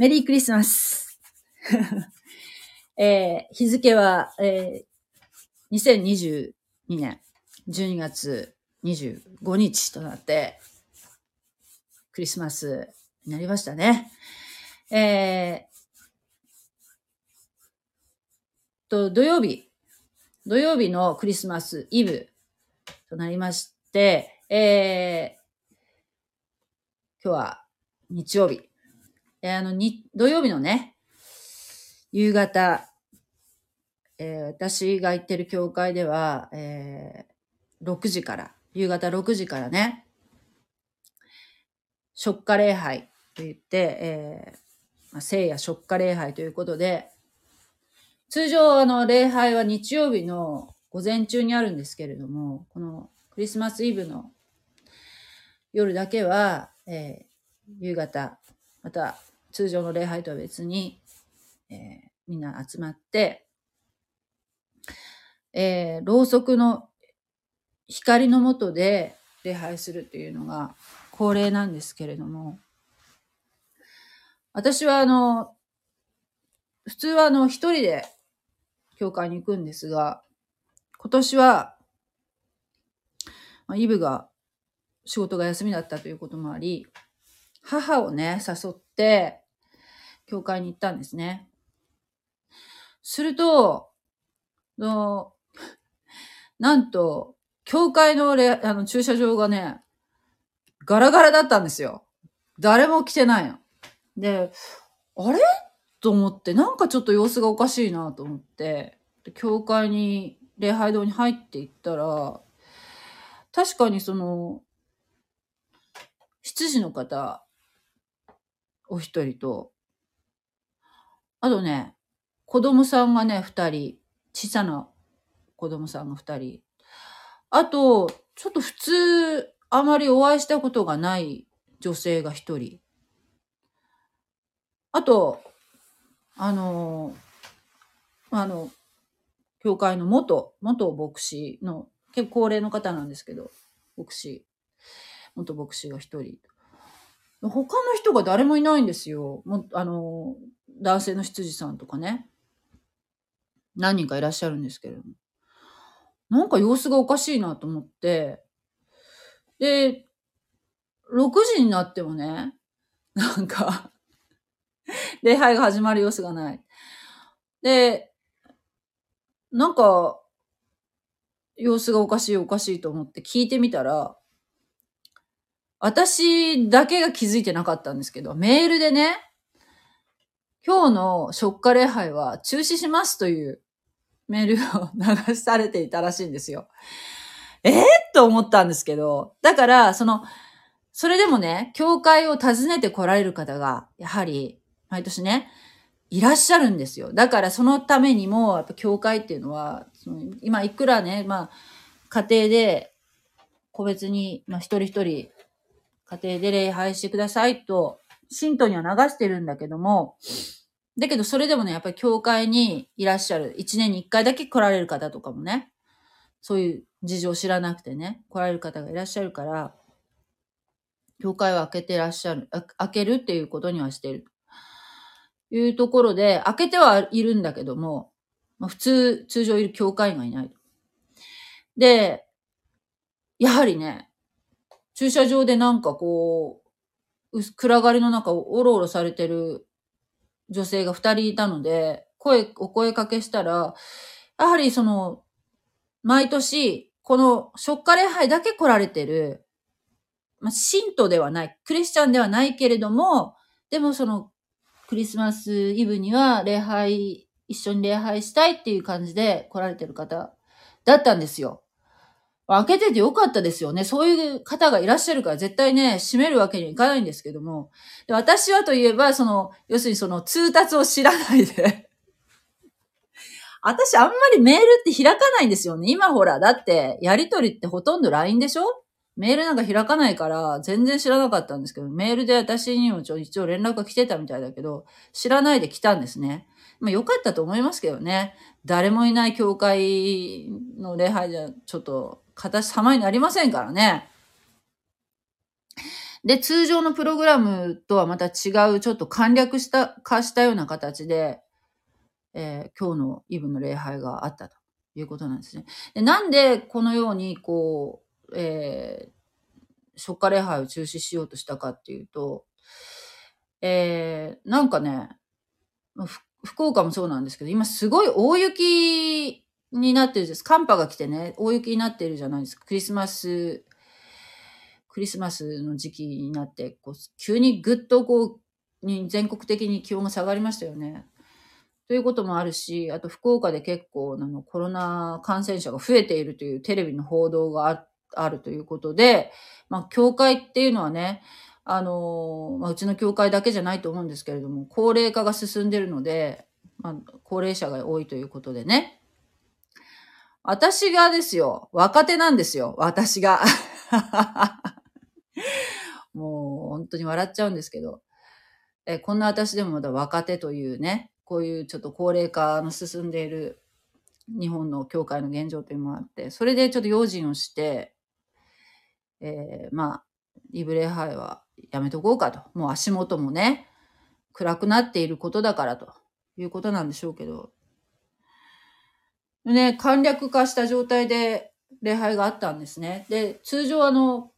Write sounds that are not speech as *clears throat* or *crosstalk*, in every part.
メリークリスマス。*laughs* えー日付は、えー2022年12月25日となって、クリスマスになりましたね。えーと、土曜日、土曜日のクリスマスイブとなりまして、えー今日は日曜日。えーあの、に、土曜日のね、夕方、えー私が行ってる教会では、えー6時から、夕方6時からね、食家礼拝と言って、えーまあ、聖夜食家礼拝ということで、通常あの礼拝は日曜日の午前中にあるんですけれども、このクリスマスイブの夜だけは、えー夕方、また通常の礼拝とは別に、えーみんな集まって、えーろうそくの光の下で礼拝するっていうのが恒例なんですけれども、私はあの、普通はあの一人で教会に行くんですが、今年は、まあ、イブが仕事が休みだったということもあり、母をね、誘って、教会に行ったんですね。すると、のなんと、教会のレあの駐車場がね、ガラガラだったんですよ。誰も来てないの。で、あれ？と思って、なんかちょっと様子がおかしいなと思って、教会に、礼拝堂に入っていったら、確かにその、羊の方、お一人と、あとね、子供さんがね、二人、小さな子供さんが二人。あと、ちょっと普通、あまりお会いしたことがない女性が一人。あと、あの、あの、教会の元、元牧師の、結構高齢の方なんですけど、牧師、元牧師が一人。他の人が誰もいないんですよ。もあの、男性の羊さんとかね。何人かいらっしゃるんですけれども。なんか様子がおかしいなと思って。で、6時になってもね、なんか、*laughs* 礼拝が始まる様子がない。で、なんか、様子がおかしいおかしいと思って聞いてみたら、私だけが気づいてなかったんですけど、メールでね、今日の食家礼拝は中止しますというメールを流されていたらしいんですよ。え？ー、と思ったんですけど、だから、その、それでもね、教会を訪ねて来られる方が、やはり、毎年ね、いらっしゃるんですよ。だからそのためにも、やっぱ教会っていうのは、その今いくらね、まあ、家庭で、個別に、まあ一人一人、家庭で礼拝してくださいと、信徒には流してるんだけども、だけどそれでもね、やっぱり教会にいらっしゃる、一年に一回だけ来られる方とかもね、そういう事情を知らなくてね、来られる方がいらっしゃるから、教会を開けてらっしゃる、開けるっていうことにはしている。いうところで、開けてはいるんだけども、まあ、普通、通常いる教会がいない。で、やはりね、駐車場でなんかこ、う暗がりの中をおろおろされてる女性が二人いたので、声、お声かけしたら、やはりその、毎年、この、食家礼拝だけ来られてる、まあ、信徒ではない、クリスチャンではないけれども、でもその、クリスマスイブには礼拝、一緒に礼拝したいっていう感じで来られてる方だったんですよ。開けててよかったですよね。そういう方がいらっしゃるから絶対ね、閉めるわけにいかないんですけども。で私はといえば、その、要するにその通達を知らないで私あんまりメールって開かないんですよね。今ほら、だって、やりとりってほとんど LINE でしょ？メールなんか開かないから、全然知らなかったんですけど、メールで私にもちょ一応連絡が来てたみたいだけど、知らないで来たんですね。まあ良かったと思いますけどね。誰もいない教会の礼拝じゃ、ちょっと形様になりませんからね。で、通常のプログラムとはまた違う、ちょっと簡略した、化したような形で、えー今日のイブの礼拝があったということなんですね。でなんでこのように、こう、えー、初夏礼拝を中止しようとしたかっていうと、えー、なんかね、福岡もそうなんですけど、今すごい大雪になってるんです。寒波が来てね、大雪になってるじゃないですか。クリスマス、クリスマスの時期になって、こう急にぐっとこう、に全国的に気温が下がりましたよね。ということもあるし、あと福岡で結構あのコロナ感染者が増えているというテレビの報道があるということで、まあ、教会っていうのはね、あの、まあ、うちの教会だけじゃないと思うんですけれども、高齢化が進んでるので、まあ、高齢者が多いということでね。私がですよ、若手なんですよ、私が。*laughs* もう本当に笑っちゃうんですけど、えこんな私でもまだ若手というね、こういうちょっと高齢化の進んでいる日本の教会の現状というのもあって、それでちょっと用心をして、えーまあ、リブレハイはやめとこうかと。もう足元もね、暗くなっていることだからということなんでしょうけど。ね、簡略化した状態で礼拝があったんですね。で、通常あの、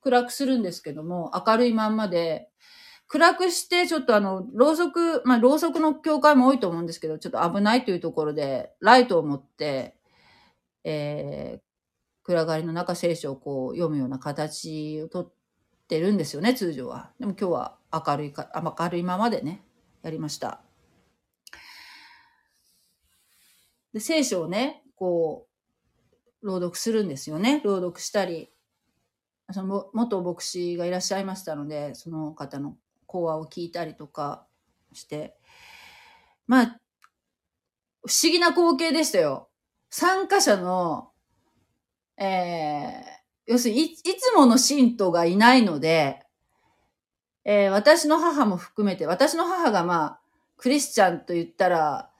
暗くするんですけども、明るいまんまで、暗くして、ちょっとあの、ろうそく、まあ、ろうそくの教会も多いと思うんですけど、ちょっと危ないというところで、ライトを持って、えー、暗がりの中聖書をこう読むような形をとってるんですよね、通常は。でも今日は明るいか、明るいままでね、やりました。で、聖書をね、こう、朗読するんですよね。朗読したり、その元牧師がいらっしゃいましたので、その方の講話を聞いたりとかして、まあ、不思議な光景でしたよ。参加者の、えー、要するにい、いつもの信徒がいないので、えー私の母も含めて、私の母がまあ、クリスチャンと言ったら、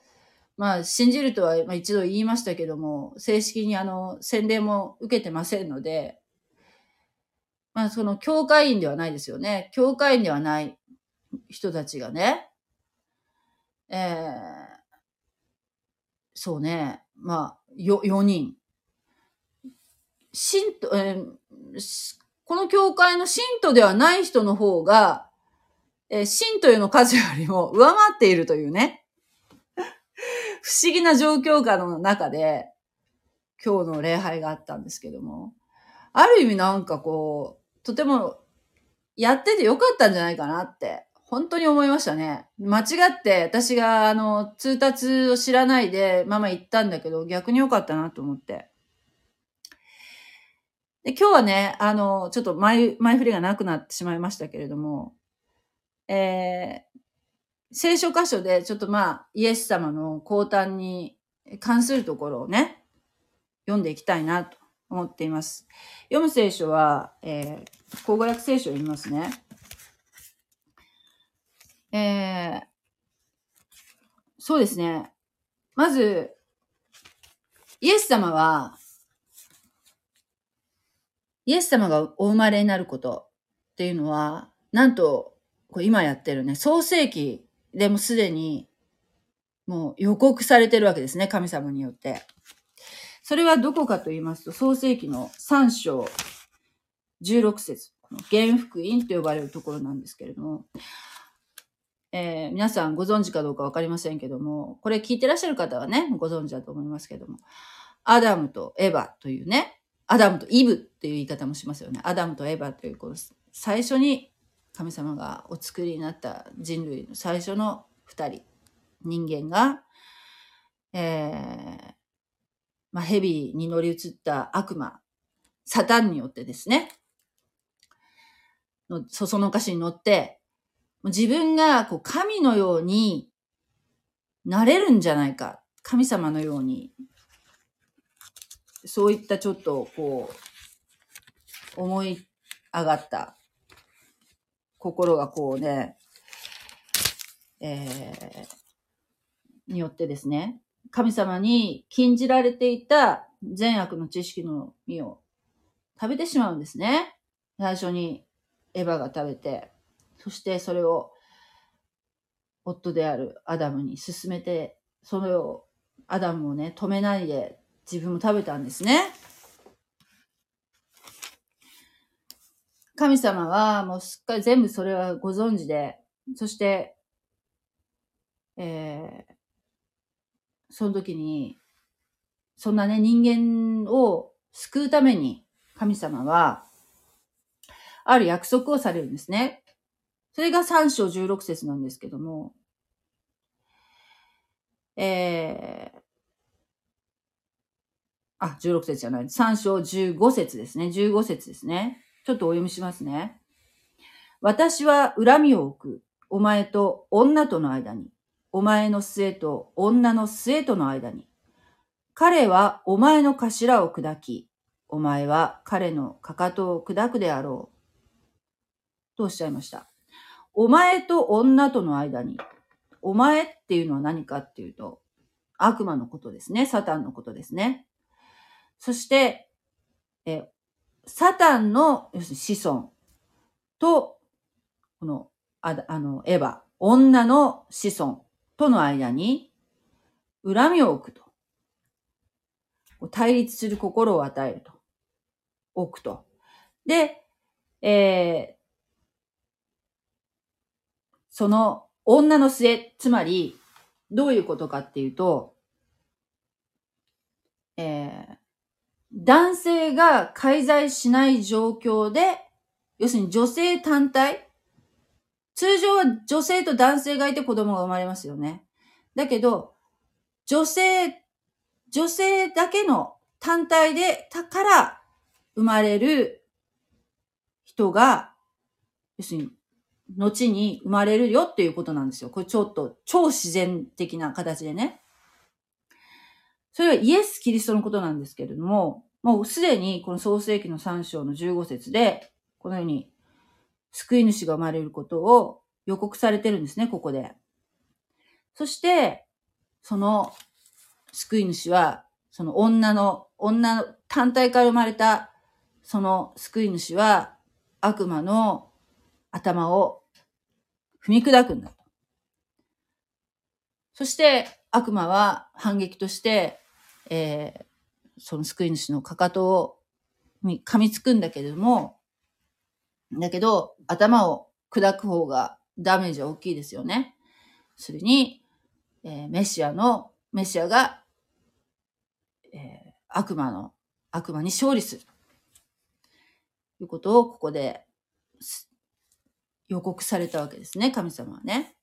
まあ、信じるとは一度言いましたけども、正式にあの、洗礼も受けてませんので、まあ、その、教会員ではないですよね。教会員ではない人たちがね、えーそうね、まあ、よ、4人。信徒、えーこの教会の信徒ではない人の方が、えー信徒への数よりも上回っているというね。不思議な状況下の中で、今日の礼拝があったんですけども、ある意味なんかこう、とてもやっててよかったんじゃないかなって、本当に思いましたね。間違って私があの、通達を知らないでママ言ったんだけど、逆によかったなと思って。で今日はね、あの、ちょっと前、前振りがなくなってしまいましたけれども、えー、聖書箇所でちょっとまあ、イエス様の降誕に関するところをね、読んでいきたいなと思っています。読む聖書は、えー、口語訳聖書を読みますね。えー、そうですね。まず、イエス様は、イエス様がお生まれになることっていうのは、なんと、今やってるね、創世記でもすでに、もう予告されてるわけですね、神様によって。それはどこかと言いますと、創世記の3章16節この原福音と呼ばれるところなんですけれども、えー皆さんご存知かどうかわかりませんけども、これ聞いてらっしゃる方はね、ご存知だと思いますけども、アダムとエヴァというね、アダムとイブっていう言い方もしますよね。アダムとエヴァという、この最初に神様がお作りになった人類の最初の二人、人間が、えー、まあ、蛇に乗り移った悪魔、サタンによってですね、のそそのかしに乗って、自分がこう神のようになれるんじゃないか。神様のように。そういったちょっとこう、思い上がった心がこうね、えー、によってですね、神様に禁じられていた善悪の知識の実を食べてしまうんですね。最初にエヴァが食べて、そしてそれを夫であるアダムに勧めて、それをアダムをね、止めないで自分も食べたんですね。神様はもうすっかり全部それはご存知で、そして、えー、その時に、そんなね、人間を救うために神様は、ある約束をされるんですね。それが3章16節なんですけども、えー、あ、16節じゃない。3章15節ですね。15節ですね。ちょっとお読みしますね。私は恨みを置く。お前と女との間に。お前の末と女の末との間に。彼はお前の頭を砕き、お前は彼のかかとを砕くであろう。とおっしゃいました。お前と女との間に。お前っていうのは何かっていうと、悪魔のことですね。サタンのことですね。そして、え、サタンの、子孫と、この、ああの、エヴァ、女の子孫との間に、恨みを置くと。対立する心を与えると。置くと。で、えー、その女の末、つまり、どういうことかっていうと、えー、男性が介在しない状況で、要するに女性単体？通常は女性と男性がいて子供が生まれますよね。だけど、女性、女性だけの単体で、たから生まれる人が、要するに、後に生まれるよっていうことなんですよ。これちょっと超自然的な形でね。それはイエス・キリストのことなんですけれども、もうすでにこの創世記の3章の15節で、このように救い主が生まれることを予告されてるんですね、ここで。そして、その救い主は、その女の、女の単体から生まれた、その救い主は悪魔の頭を踏み砕くんだと。そして悪魔は反撃として、えー、その救い主のかかとを噛みつくんだけれども、だけど、頭を砕く方がダメージは大きいですよね。それに、えー、メシアの、メシアが、えー、悪魔の、悪魔に勝利する。ということをここで予告されたわけですね、神様はね。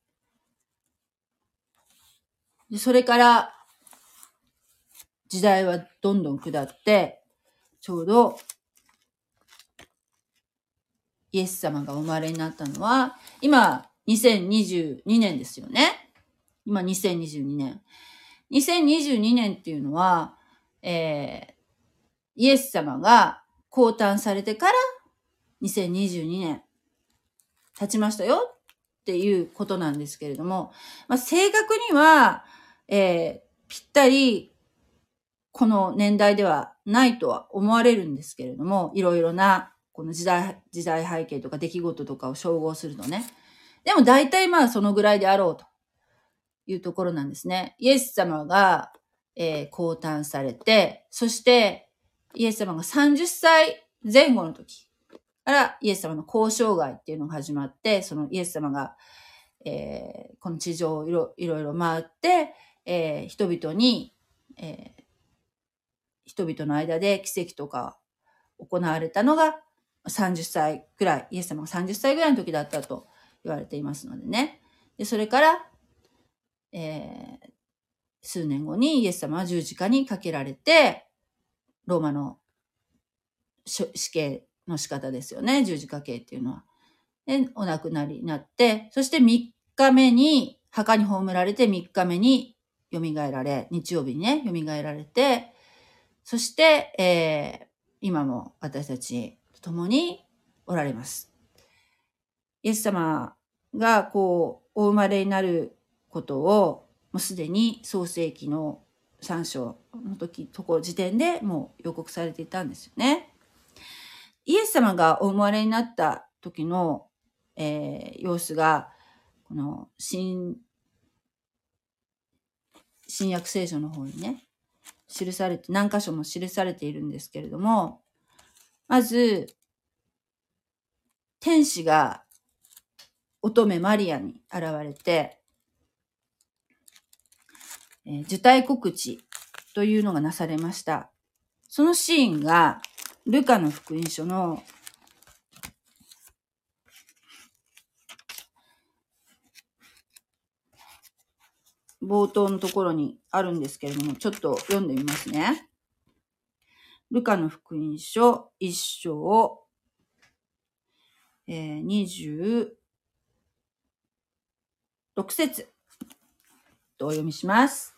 でそれから、時代はどんどん下って、ちょうど、イエス様がお生まれになったのは、今、2022年ですよね。今、2022年。2022年っていうのは、えー、イエス様が降誕されてから2022年経ちましたよっていうことなんですけれども、まあ、正確には、えー、ぴったりこの年代ではないとは思われるんですけれども、いろいろなこの時代、時代背景とか出来事とかを照合するとね。でも大体まあそのぐらいであろうというところなんですね。イエス様が、えー、降誕されて、そしてイエス様が30歳前後の時からイエス様の交渉外っていうのが始まって、そのイエス様が、えー、この地上をいろいろ回って、えー、人々に、えー、人々の間で奇跡とか行われたのが30歳ぐらい、イエス様が30歳ぐらいの時だったと言われていますのでね。で、それから、えー、数年後にイエス様は十字架にかけられて、ローマの死刑の仕方ですよね。十字架刑っていうのは。で、お亡くなりになって、そして3日目に、墓に葬られて3日目に蘇られ、日曜日にね、蘇られて、そして、えー、今も私たちと共におられます。イエス様がこう、お生まれになることを、もうすでに創世記の3章の時、とこ時点でもう予告されていたんですよね。イエス様がお生まれになった時の、えー、様子が、この、新、新約聖書の方にね、記されて、何箇所も記されているんですけれども、まず、天使が乙女マリアに現れて、えー、受胎告知というのがなされました。そのシーンが、ルカの福音書の冒頭のところにあるんですけれども、ちょっと読んでみますね。ルカの福音書一章、えー、26節とお読みします。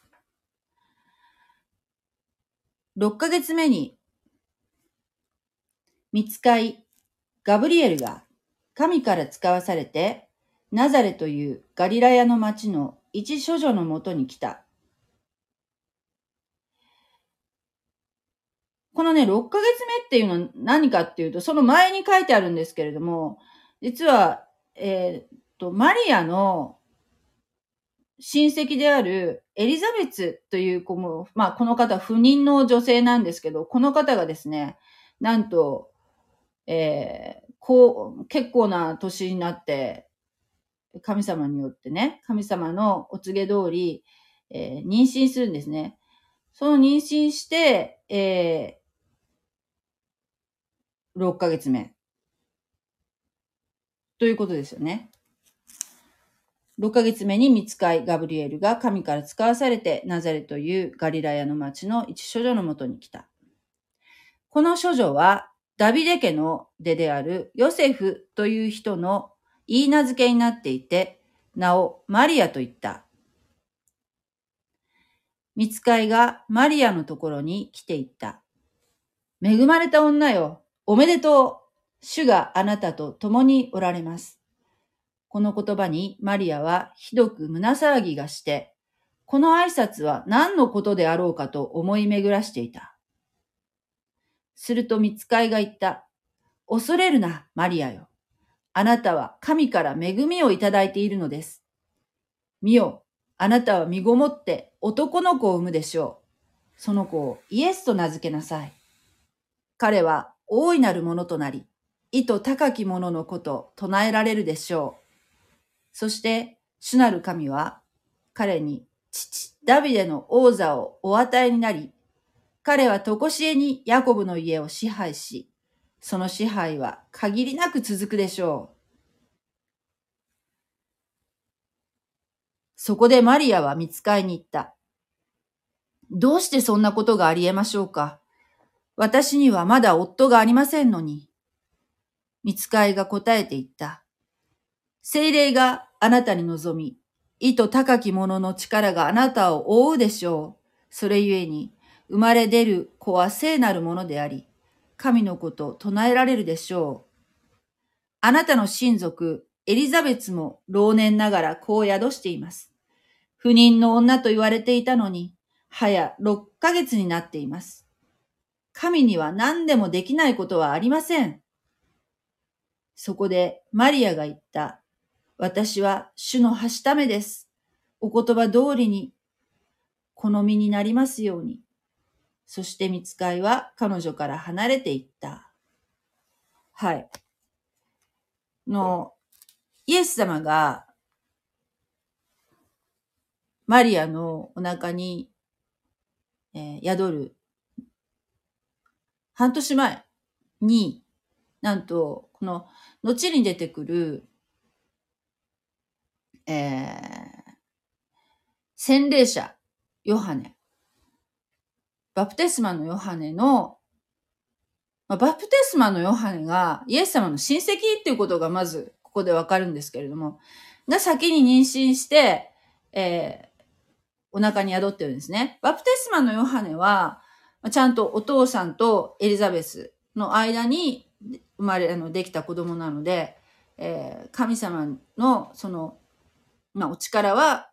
6ヶ月目に、見つかい、ガブリエルが神から使わされて、ナザレというガリラヤの町の一処女のもとに来た。このね、6ヶ月目っていうのは何かっていうと、その前に書いてあるんですけれども、実は、えー、と、マリアの親戚であるエリザベツという子も、まあ、この方不妊の女性なんですけど、この方がですね、なんと、えー、こう、結構な年になって、神様によってね、神様のお告げ通り、えー、妊娠するんですね。その妊娠して、えー、6ヶ月目。ということですよね。6ヶ月目に見つかいガブリエルが神から使わされてナザレというガリラヤの町の一処女のもとに来た。この処女はダビデ家の出であるヨセフという人の言い名付けになっていて、名をマリアと言った。見つかいがマリアのところに来ていった。恵まれた女よ、おめでとう。主があなたと共におられます。この言葉にマリアはひどく胸騒ぎがして、この挨拶は何のことであろうかと思い巡らしていた。すると見つかいが言った。恐れるな、マリアよ。あなたは神から恵みをいただいているのです。見よ、あなたは身ごもって男の子を産むでしょう。その子をイエスと名付けなさい。彼は大いなるものとなり、意図高きもののこと唱えられるでしょう。そして、主なる神は、彼に父、ダビデの王座をお与えになり、彼はとこしえにヤコブの家を支配し、その支配は限りなく続くでしょう。そこでマリアは見つかいに行った。どうしてそんなことがあり得ましょうか？私にはまだ夫がありませんのに。見つかいが答えて言った。精霊があなたに望み、意図高き者の力があなたを覆うでしょう。それゆえに、生まれ出る子は聖なるものであり、神のこと唱えられるでしょう。あなたの親族、エリザベツも老年ながら子を宿しています。不妊の女と言われていたのに、早6ヶ月になっています。神には何でもできないことはありません。そこでマリアが言った。私は主のはしためです。お言葉通りに好みになりますように。そして見つかいは彼女から離れていった。はい。の、イエス様がマリアのお腹に、えー、宿る半年前に、なんと、この、後に出てくるえー、洗礼者、ヨハネ。バプテスマのヨハネの、まあ、バプテスマのヨハネがイエス様の親戚っていうことがまずここでわかるんですけれども、が先に妊娠して、えー、お腹に宿ってるんですね。バプテスマのヨハネは、ちゃんとお父さんとエリザベスの間に生まれ、あの、できた子供なので、えー、神様のそのまあ、お力は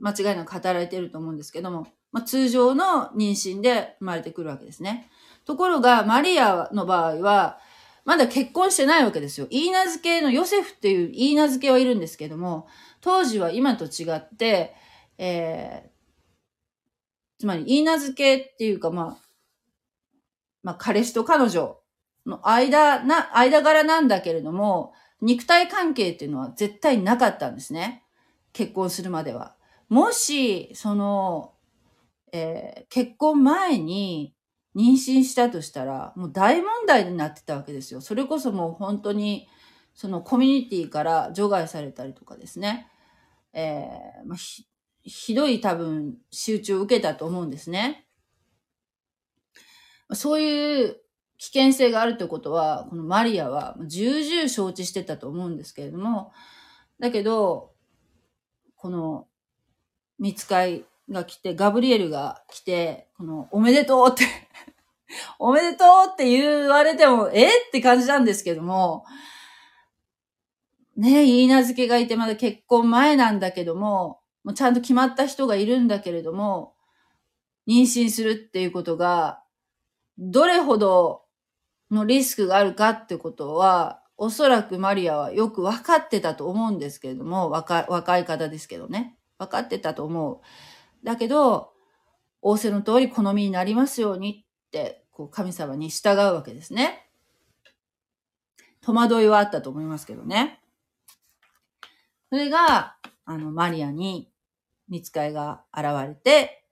間違いなく働いていると思うんですけども、まあ、通常の妊娠で生まれてくるわけですね。ところが、マリアの場合は、まだ結婚してないわけですよ。イーナ付けのヨセフっていうイーナ付けはいるんですけども、当時は今と違って、えー、つまりイーナ付けっていうか、まあ、まあ、彼氏と彼女の間な、間柄なんだけれども、肉体関係っていうのは絶対なかったんですね。結婚するまでは。もし、その、えー、結婚前に妊娠したとしたら、もう大問題になってたわけですよ。それこそもう本当に、そのコミュニティから除外されたりとかですね。えー、まあ、ひ、ひどい多分集中を受けたと思うんですね。そういう危険性があるということは、このマリアは重々承知してたと思うんですけれども、だけど、この、見つかいが来て、ガブリエルが来て、この、おめでとうって *laughs* おめでとうって言われても、え？って感じなんですけども、ね、言い名付けがいてまだ結婚前なんだけども、もうちゃんと決まった人がいるんだけれども、妊娠するっていうことが、どれほどのリスクがあるかってことは、おそらくマリアはよく分かってたと思うんですけれども、若若い方ですけどね。分かってたと思う。だけど、仰せの通り好みになりますようにって、こう神様に従うわけですね。戸惑いはあったと思いますけどね。それが、あの、マリアに見つかいが現れて、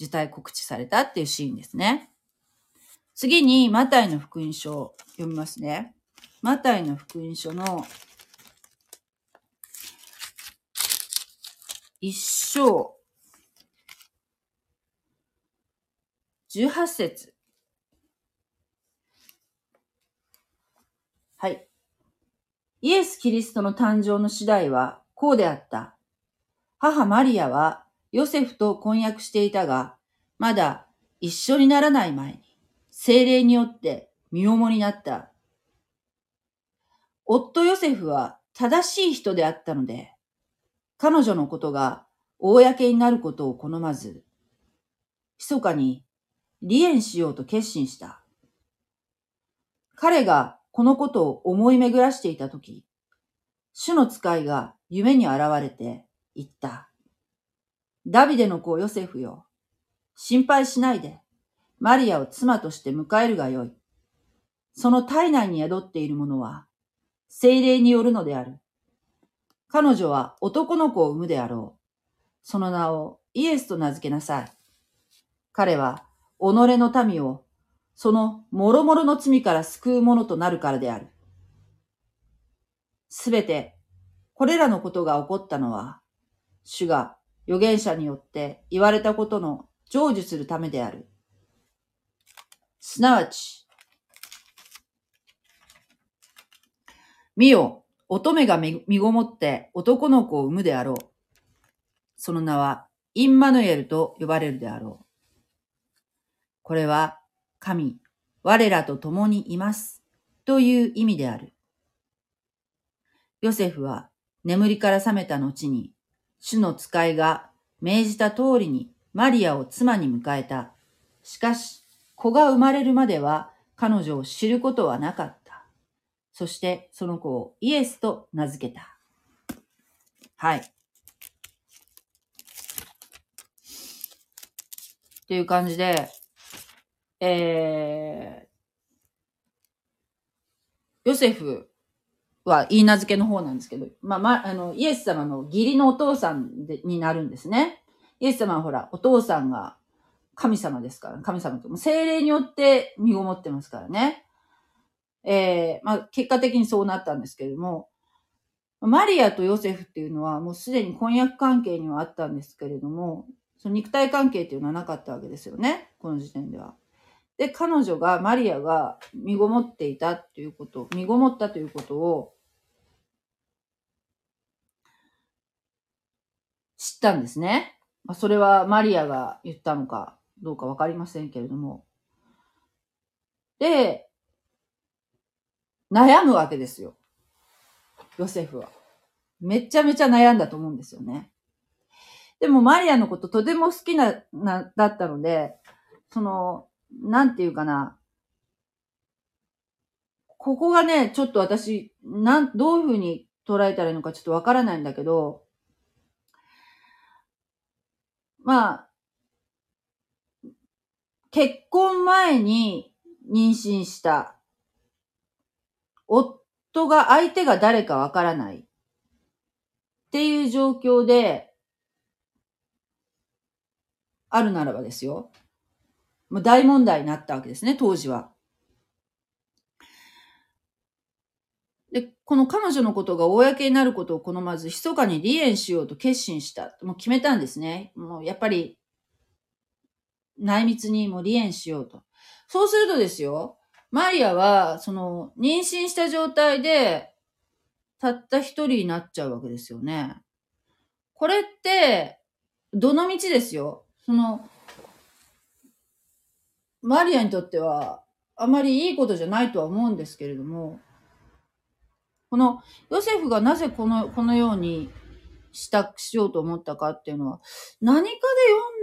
受胎告知されたっていうシーンですね。次に、マタイの福音書を読みますね。マタイの福音書の一章18節はい。イエス・キリストの誕生の次第はこうであった。母マリアはヨセフと婚約していたが、まだ一緒にならない前に、精霊によって身重になった。夫ヨセフは正しい人であったので、彼女のことが公になることを好まず、密かに離縁しようと決心した。彼がこのことを思い巡らしていたとき、主の使いが夢に現れて言った。ダビデの子ヨセフよ。心配しないで、マリアを妻として迎えるがよい。その体内に宿っているものは、精霊によるのである。彼女は男の子を産むであろう。その名をイエスと名付けなさい。彼は己の民を、その諸々の罪から救うものとなるからである。すべて、これらのことが起こったのは、主が預言者によって言われたことの成就するためである。すなわち、見よ、乙女が身ごもって男の子を産むであろう。その名はインマヌエルと呼ばれるであろう。これは、神、我らと共にいます。という意味である。ヨセフは眠りから覚めた後に、主の使いが命じた通りにマリアを妻に迎えた。しかし、子が生まれるまでは彼女を知ることはなかった。そしてその子をイエスと名付けた。はい。っていう感じで、えー、ヨセフは言い名付けの方なんですけど、まあ、ま、あの、イエス様の義理のお父さんでになるんですね。イエス様はほら、お父さんが神様ですから、神様と、精霊によって身ごもってますからね。えー、まあ、結果的にそうなったんですけれども、マリアとヨセフっていうのはもうすでに婚約関係にはあったんですけれども、その肉体関係っていうのはなかったわけですよね。この時点では。で、彼女が、マリアが身ごもっていたっていうこと、身ごもったということを知ったんですね。まあ、それはマリアが言ったのかどうかわかりませんけれども。で、悩むわけですよ。ヨセフは。めちゃめちゃ悩んだと思うんですよね。でもマリアのこととても好きな、な、だったので、その、なんていうかな、ここがね、ちょっと私、なん、どういうふうに捉えたらいいのかちょっとわからないんだけど、まあ、結婚前に妊娠した。夫が相手が誰かわからない。っていう状況で、あるならばですよ。もう大問題になったわけですね、当時は。で、この彼女のことが公になることを好まず、密かに離縁しようと決心した。もう決めたんですね。もうやっぱり、内密にもう離縁しようと。そうするとですよ、マリアは、その、妊娠した状態で、たった一人になっちゃうわけですよね。これって、どの道ですよ？その、マリアにとっては、あまりいいことじゃないとは思うんですけれども、このヨセフがなぜこの、このようにした、しようと思ったかっていうのは、何かで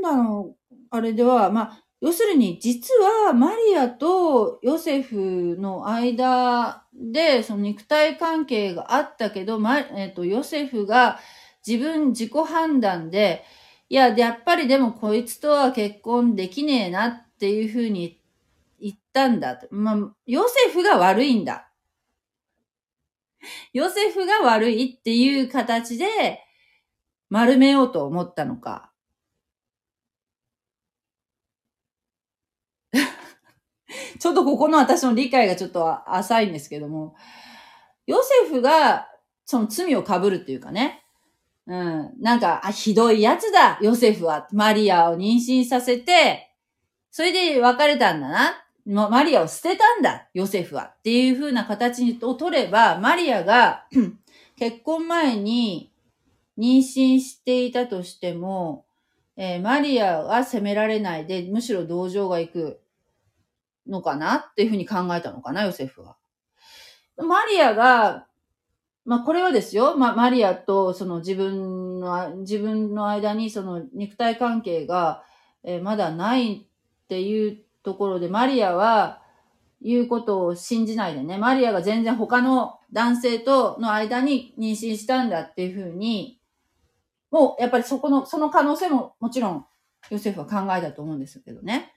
読んだの、あれでは、まあ、要するに、実はマリアとヨセフの間で、その肉体関係があったけど、ま、えっ、ー、と、ヨセフが自分自己判断で、いや、やっぱりでもこいつとは結婚できねえなっていうふうに言ったんだ。まあ、ヨセフが悪いんだ。ヨセフが悪いっていう形で丸めようと思ったのか。*laughs* ちょっとここの私の理解がちょっと浅いんですけども、ヨセフがその罪を被るっていうかね、うん、なんか、あ、ひどいやつだ、ヨセフは。マリアを妊娠させて、それで別れたんだな。マリアを捨てたんだ、ヨセフは。っていう風な形を取れば、マリアが *clears throat* 結婚前に妊娠していたとしても、えー、マリアは責められないで、むしろ同情が行くのかなっていう風に考えたのかな、ヨセフは。マリアが、まあこれはですよ、まあマリアとその自分の、自分の間にその肉体関係が、えー、まだないっていうところで、マリアは言うことを信じないでね、マリアが全然他の男性との間に妊娠したんだっていうふうに、もうやっぱりそこの、その可能性ももちろんヨセフは考えたと思うんですけどね。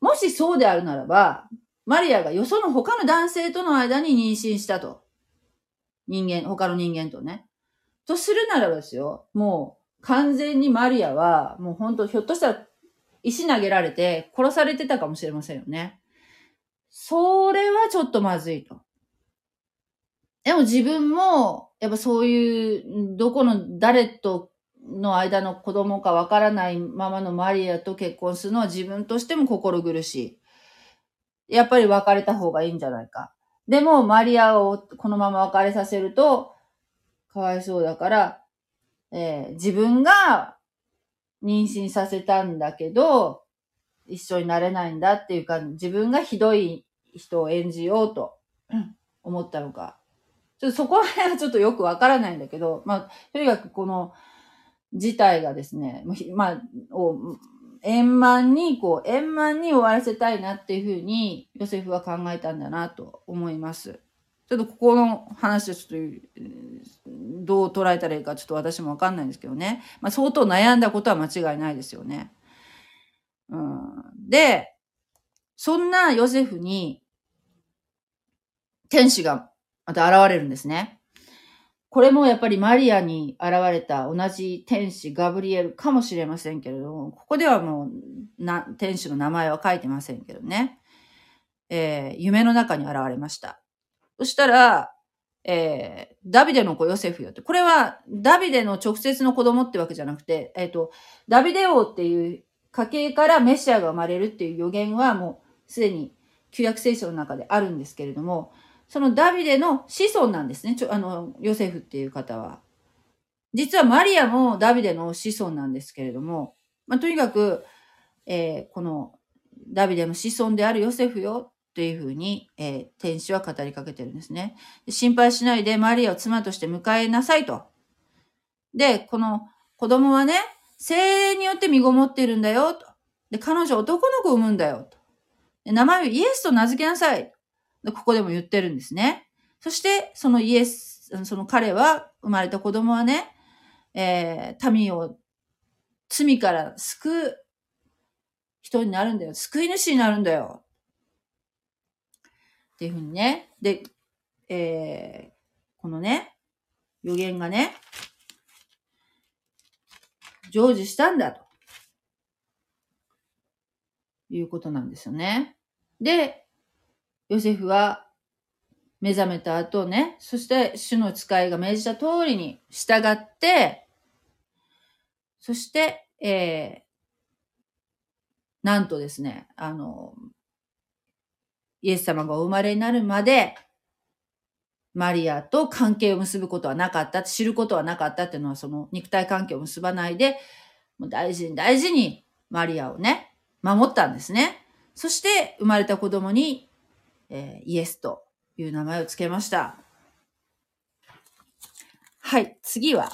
もしそうであるならば、マリアがよその他の男性との間に妊娠したと。人間、他の人間とね。とするならばですよ、もう完全にマリアは、もう本当ひょっとしたら石投げられて殺されてたかもしれませんよね。それはちょっとまずいと。でも自分も、やっぱそういう、どこの誰との間の子供かわからないままのマリアと結婚するのは自分としても心苦しい。やっぱり別れた方がいいんじゃないか。でも、マリアをこのまま別れさせると、かわいそうだから、えー、自分が妊娠させたんだけど、一緒になれないんだっていうか、自分がひどい人を演じようと思ったのか。ちょっとそこら辺はちょっとよくわからないんだけど、まあ、とにかくこの事態がですね、まあ、を円満に、こう、円満に終わらせたいなっていうふうに、ヨセフは考えたんだなと思います。ちょっとここの話はちょっと、どう捉えたらいいかちょっと私もわかんないんですけどね。まあ相当悩んだことは間違いないですよね。うん、で、そんなヨセフに天使がまた現れるんですね。これもやっぱりマリアに現れた同じ天使ガブリエルかもしれませんけれども、ここではもうな天使の名前は書いてませんけどね。えー、夢の中に現れました。そしたら、えー、ダビデの子ヨセフよって。これは、ダビデの直接の子供ってわけじゃなくて、えっ、ー、と、ダビデ王っていう家系からメシアが生まれるっていう予言はもうすでに旧約聖書の中であるんですけれども、そのダビデの子孫なんですね。ちょ、あの、ヨセフっていう方は。実はマリアもダビデの子孫なんですけれども、まあ、とにかく、えー、このダビデの子孫であるヨセフよというふうに、えー、天使は語りかけてるんですね。心配しないでマリアを妻として迎えなさいと。で、この子供はね、精霊によって身ごもってるんだよと。で、彼女男の子を産むんだよと。で名前をイエスと名付けなさい。ここでも言ってるんですね。そして、そのイエス、その彼は、生まれた子供はね、えー、民を罪から救う人になるんだよ。救い主になるんだよ。っていうふうにね。で、えー、このね、予言がね、成就したんだと。いうことなんですよね。で、ヨセフは目覚めた後ね、そして主の使いが命じた通りに従って、そして、えー、なんとですね、あの、イエス様がお生まれになるまで、マリアと関係を結ぶことはなかった、知ることはなかったっていうのは、その肉体関係を結ばないで、もう大事に大事にマリアをね、守ったんですね。そして生まれた子供に、えー、イエスという名前を付けました。はい、次は、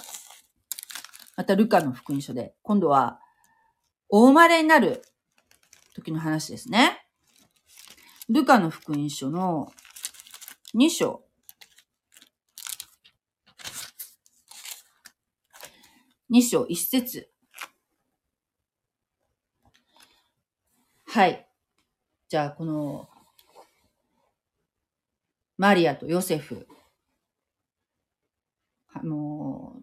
またルカの福音書で、今度は、お生まれになる時の話ですね。ルカの福音書の2章。2章1節。はい。じゃあ、この、マリアとヨセフ、あの、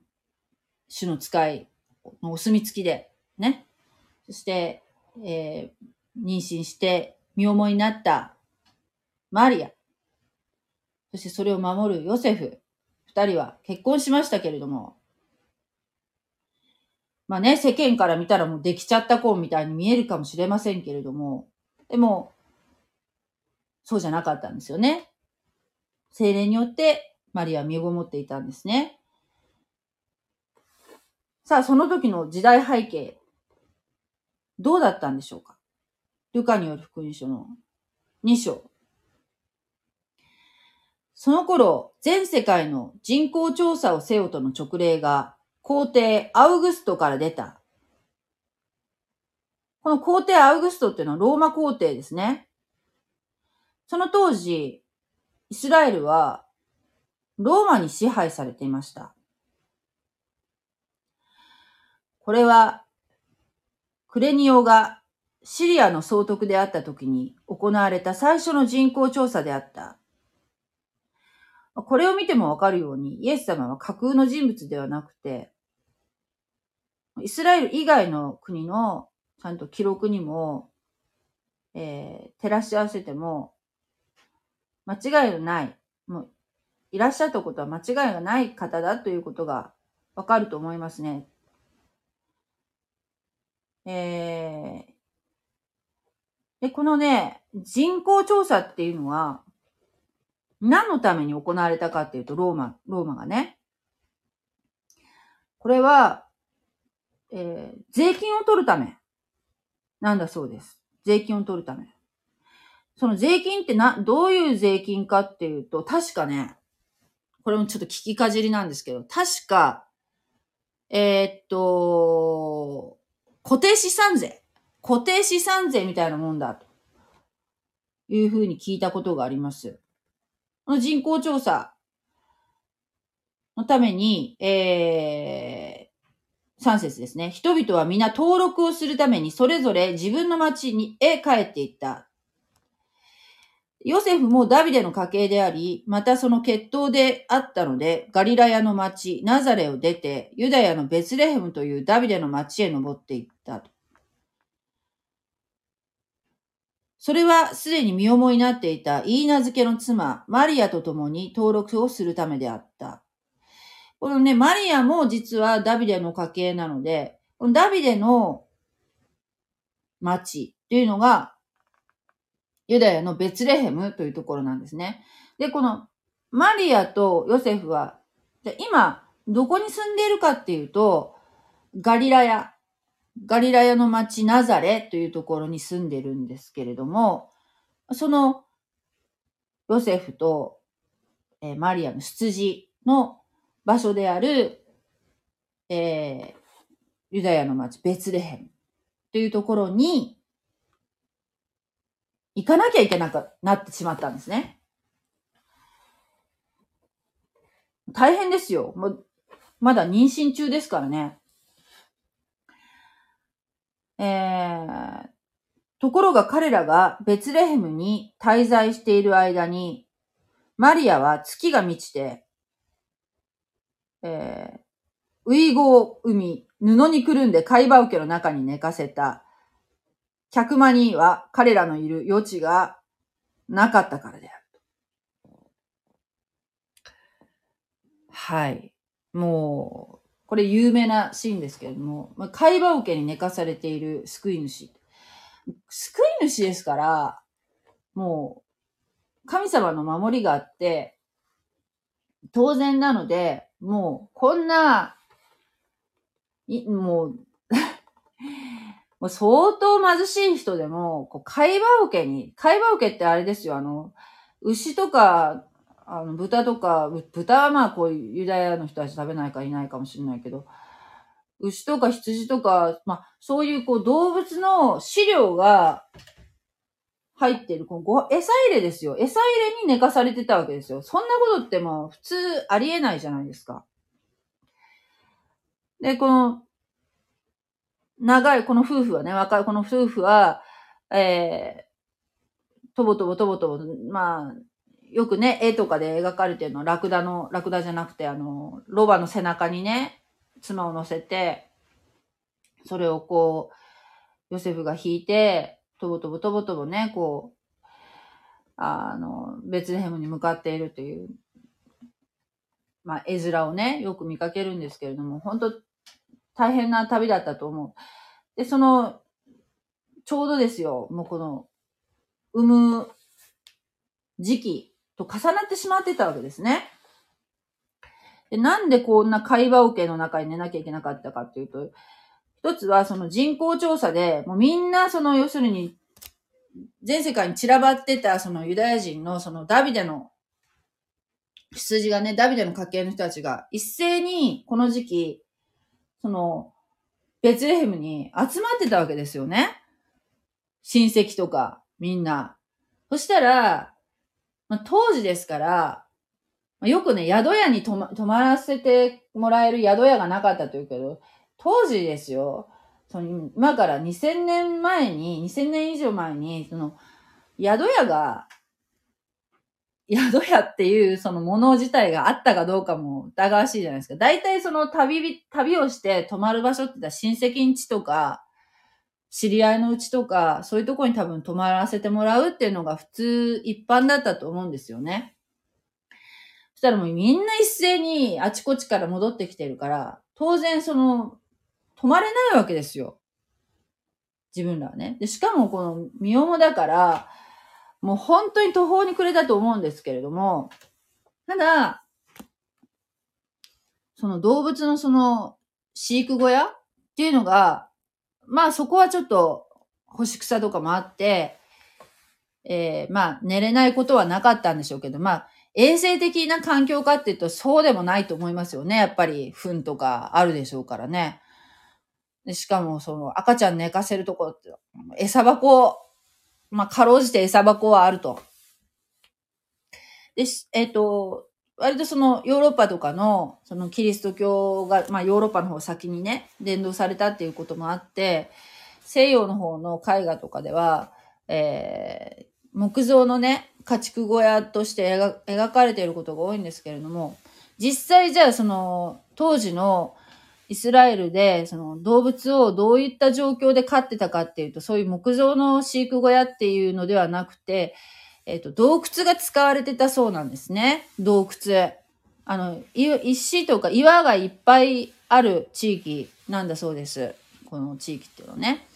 主の使いのお墨付きで、ね。そして、えー、妊娠して身重になったマリア、そしてそれを守るヨセフ、二人は結婚しましたけれども、まあね、世間から見たらもうできちゃった子みたいに見えるかもしれませんけれども、でも、そうじゃなかったんですよね。精霊によってマリアは身ごもっていたんですね。さあ、その時の時代背景、どうだったんでしょうかルカによる福音書の2章。その頃、全世界の人口調査をせよとの勅令が皇帝アウグストから出た。この皇帝アウグストっていうのはローマ皇帝ですね。その当時、イスラエルはローマに支配されていました。これは、クレニオがシリアの総督であった時に行われた最初の人口調査であった。これを見てもわかるように、イエス様は架空の人物ではなくて、イスラエル以外の国のちゃんと記録にも、えー、照らし合わせても、間違いのない、もう、いらっしゃったことは間違いがない方だということがわかると思いますね。えー、で、このね、人口調査っていうのは、何のために行われたかっていうと、ローマ、ローマがね。これは、えー、税金を取るためなんだそうです。税金を取るため。その税金ってな、どういう税金かっていうと、確かね、これもちょっと聞きかじりなんですけど、確か、えー、っと、固定資産税。固定資産税みたいなもんだというふうに聞いたことがあります。の人口調査のために、えー、3節ですね。人々は皆登録をするためにそれぞれ自分の町にへ帰っていった。ヨセフもダビデの家系であり、またその血統であったので、ガリラヤの町、ナザレを出て、ユダヤのベツレヘムというダビデの町へ登っていった。それはすでに身重になっていたイーナ漬けの妻、マリアと共に登録をするためであった。このね、マリアも実はダビデの家系なので、このダビデの町っていうのが、ユダヤのベツレヘムというところなんですね。で、このマリアとヨセフは、今、どこに住んでいるかっていうと、ガリラヤ、ガリラヤの町ナザレというところに住んでるんですけれども、そのヨセフと、えマリアの羊の場所である、えー、ユダヤの町ベツレヘムというところに行かなきゃいけなくなってしまったんですね。大変ですよ。まだ妊娠中ですからね。えー、ところが彼らがベツレヘムに滞在している間に、マリアは月が満ちて、えー、ウイゴを生み、布にくるんで貝羽桶の中に寝かせた。客間には彼らのいる余地がなかったからである。はい。もう、これ有名なシーンですけれども、まあ、貝羽桶に寝かされている救い主。救い主ですから、もう、神様の守りがあって、当然なので、もう、こんな、い、もうもう相当貧しい人でも、こう、貝羽桶に、貝羽桶ってあれですよ、あの、牛とか、あの、豚とか、豚はまあこういうユダヤの人たち食べないかいないかもしれないけど、牛とか羊とか、まあそういうこう動物の飼料が入ってる、このご餌入れですよ。餌入れに寝かされてたわけですよ。そんなことってもう普通ありえないじゃないですか。で、この、長い、この夫婦はね、若い、この夫婦は、えー、とぼとぼとぼとぼ、まあ、よくね、絵とかで描かれてるの、ラクダの、ラクダじゃなくて、あの、ロバの背中にね、妻を乗せて、それをこう、ヨセフが引いて、とぼとぼとぼとぼね、こう、あの、ベツレヘムに向かっているという、まあ、絵面をね、よく見かけるんですけれども、本当大変な旅だったと思う。で、その、ちょうどですよ、もうこの、産む時期と重なってしまってたわけですね。でなんでこんな会話受けの中に寝なきゃいけなかったかっていうと、一つはその人口調査で、もうみんなその要するに、全世界に散らばってたそのユダヤ人のそのダビデの羊がね、ダビデの家系の人たちが一斉にこの時期、その、ベツレヘムに集まってたわけですよね。親戚とか、みんな。そしたら、まあ、当時ですから、まあ、よくね、宿屋に泊ま泊まらせてもらえる宿屋がなかったというけど、当時ですよ、その今から2000年前に、2000年以上前に、その、宿屋が宿屋っていうそのもの自体があったかどうかも疑わしいじゃないですか。大体その旅、旅をして泊まる場所って言ったら親戚ん家とか、知り合いのうちとか、そういうとこに多分泊まらせてもらうっていうのが普通一般だったと思うんですよね。そしたらもうみんな一斉にあちこちから戻ってきてるから、当然その、泊まれないわけですよ。自分らはね。で、しかもこの身重だから、もう本当に途方に暮れたと思うんですけれども、ただ、その動物のその飼育小屋っていうのが、まあそこはちょっと干し草とかもあって、えー、まあ寝れないことはなかったんでしょうけど、まあ衛生的な環境かっていうとそうでもないと思いますよね。やっぱり糞とかあるでしょうからね。でしかもその赤ちゃん寝かせるところって、餌箱まあ、かろうじて餌箱はあると。で、えっ、ー、と、割とそのヨーロッパとかの、そのキリスト教が、まあヨーロッパの方先にね、伝道されたっていうこともあって、西洋の方の絵画とかでは、えー、木造のね、家畜小屋として描かれていることが多いんですけれども、実際じゃあその当時のイスラエルで、その動物をどういった状況で飼ってたかっていうと、そういう木造の飼育小屋っていうのではなくて、えっ、ー、と、洞窟が使われてたそうなんですね。洞窟。あの、石とか岩がいっぱいある地域なんだそうです。この地域っていうのね。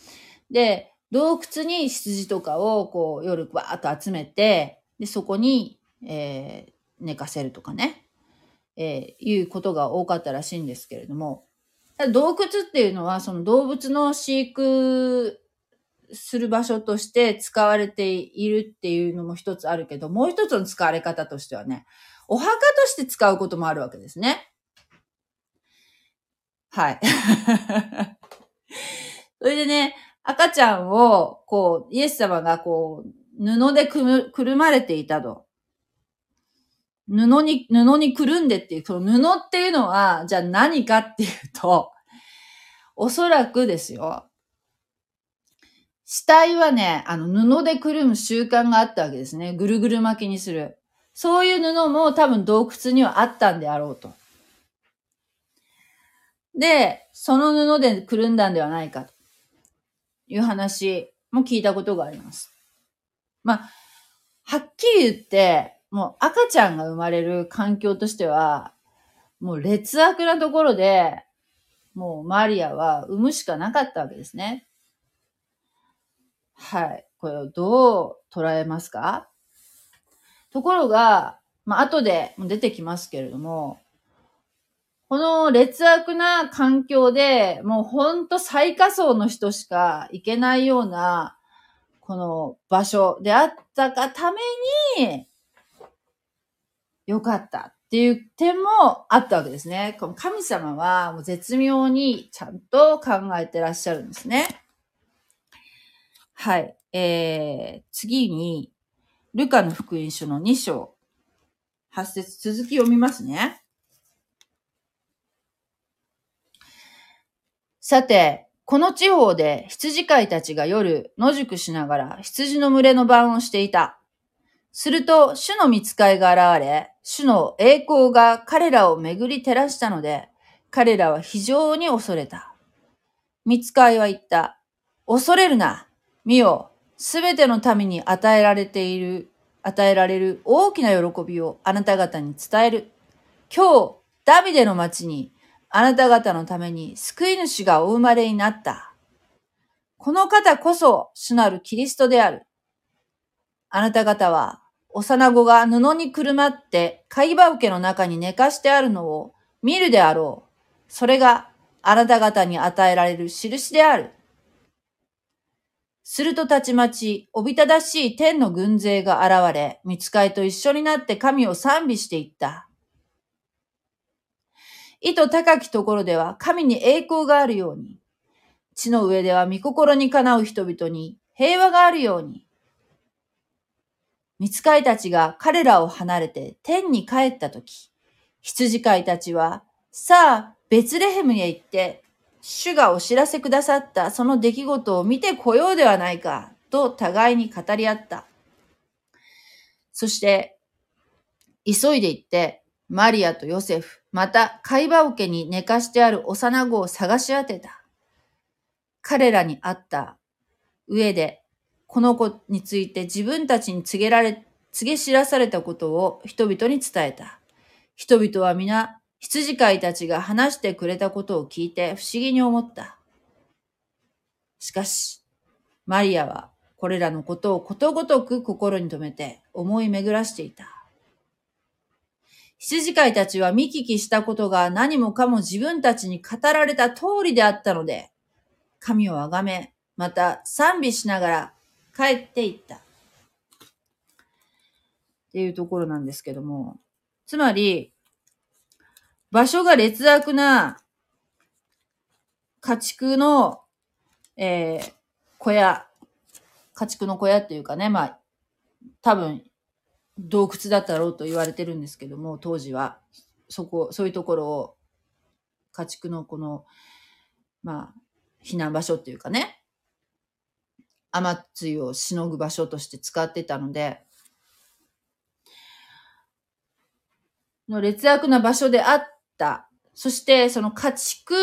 で、洞窟に羊とかをこう夜バーッと集めて、で、そこに、えー、寝かせるとかね、えー、いうことが多かったらしいんですけれども、洞窟っていうのは、その動物の飼育する場所として使われているっていうのも一つあるけど、もう一つの使われ方としてはね、お墓として使うこともあるわけですね。はい。*laughs* それでね、赤ちゃんを、こう、イエス様がこう、布でくるまれていたと。布に、布にくるんでっていう、その布っていうのは、じゃあ何かっていうと、おそらくですよ。死体はね、あの布でくるむ習慣があったわけですね。ぐるぐる巻きにする。そういう布も多分洞窟にはあったんであろうと。で、その布でくるんだんではないかという話も聞いたことがあります。まあ、はっきり言って、もう赤ちゃんが生まれる環境としては、もう劣悪なところで、もうマリアは産むしかなかったわけですね。はい。これをどう捉えますか？ところが、まあ、後で出てきますけれども、この劣悪な環境で、もうほんと最下層の人しか行けないような、この場所であったがために、よかったっていう点もあったわけですね。この神様はもう絶妙にちゃんと考えてらっしゃるんですね。はい。えー、次に、ルカの福音書の2章、8節続き読みますね。さて、この地方で羊飼いたちが夜野宿しながら羊の群れの番をしていた。すると、主の見つかいが現れ、主の栄光が彼らを巡り照らしたので、彼らは非常に恐れた。見つかいは言った。恐れるな。見よ。すべての民に与えられている、与えられる大きな喜びをあなた方に伝える。今日、ダビデの町にあなた方のために救い主がお生まれになった。この方こそ主なるキリストである。あなた方は、幼子が布にくるまって貝羽受けの中に寝かしてあるのを見るであろう。それがあなた方に与えられる印である。するとたちまち、おびただしい天の軍勢が現れ、見つかいと一緒になって神を賛美していった。意図高きところでは神に栄光があるように、地の上では御心にかなう人々に平和があるように、見つかいたちが彼らを離れて天に帰ったとき、羊飼いたちは、さあ、ベツレヘムへ行って、主がお知らせくださったその出来事を見てこようではないか、と互いに語り合った。そして、急いで行って、マリアとヨセフ、また、貝羽桶に寝かしてある幼子を探し当てた。彼らに会った上で、この子について自分たちに告げられ、告げ知らされたことを人々に伝えた。人々は皆、羊飼いたちが話してくれたことを聞いて不思議に思った。しかし、マリアはこれらのことをことごとく心に留めて思い巡らしていた。羊飼いたちは見聞きしたことが何もかも自分たちに語られた通りであったので、神をあがめ、また賛美しながら帰っていった。っていうところなんですけども、つまり、場所が劣悪な家畜の、えー、小屋、家畜の小屋っていうかね、まあ、多分洞窟だったろうと言われてるんですけども、当時は、そこ、そういうところを、家畜のこの、まあ、避難場所っていうかね、雨露をしのぐ場所として使ってたので、の劣悪な場所であっ。そして、その家畜、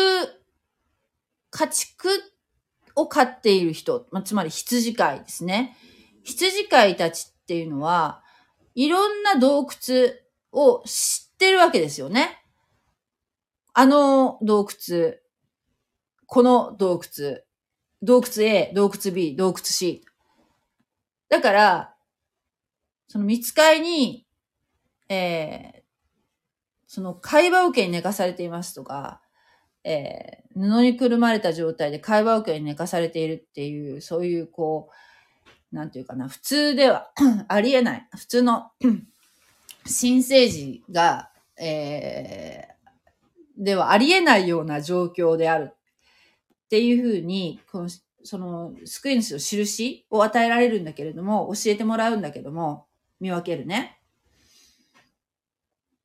家畜を飼っている人、まあ、つまり羊飼いですね。羊飼いたちっていうのは、いろんな洞窟を知ってるわけですよね。あの洞窟、この洞窟、洞窟 A、洞窟 B、洞窟 C。だから、その見つかいに、えー、その会話受けに寝かされていますとか、えー、布にくるまれた状態で会話受けに寝かされているっていう、そういうこう、なんていうかな、普通では *coughs* ありえない、普通の *coughs* 新生児が、えー、ではありえないような状況であるっていうふうに、この、その、救い主の印を与えられるんだけれども、教えてもらうんだけども、見分けるね。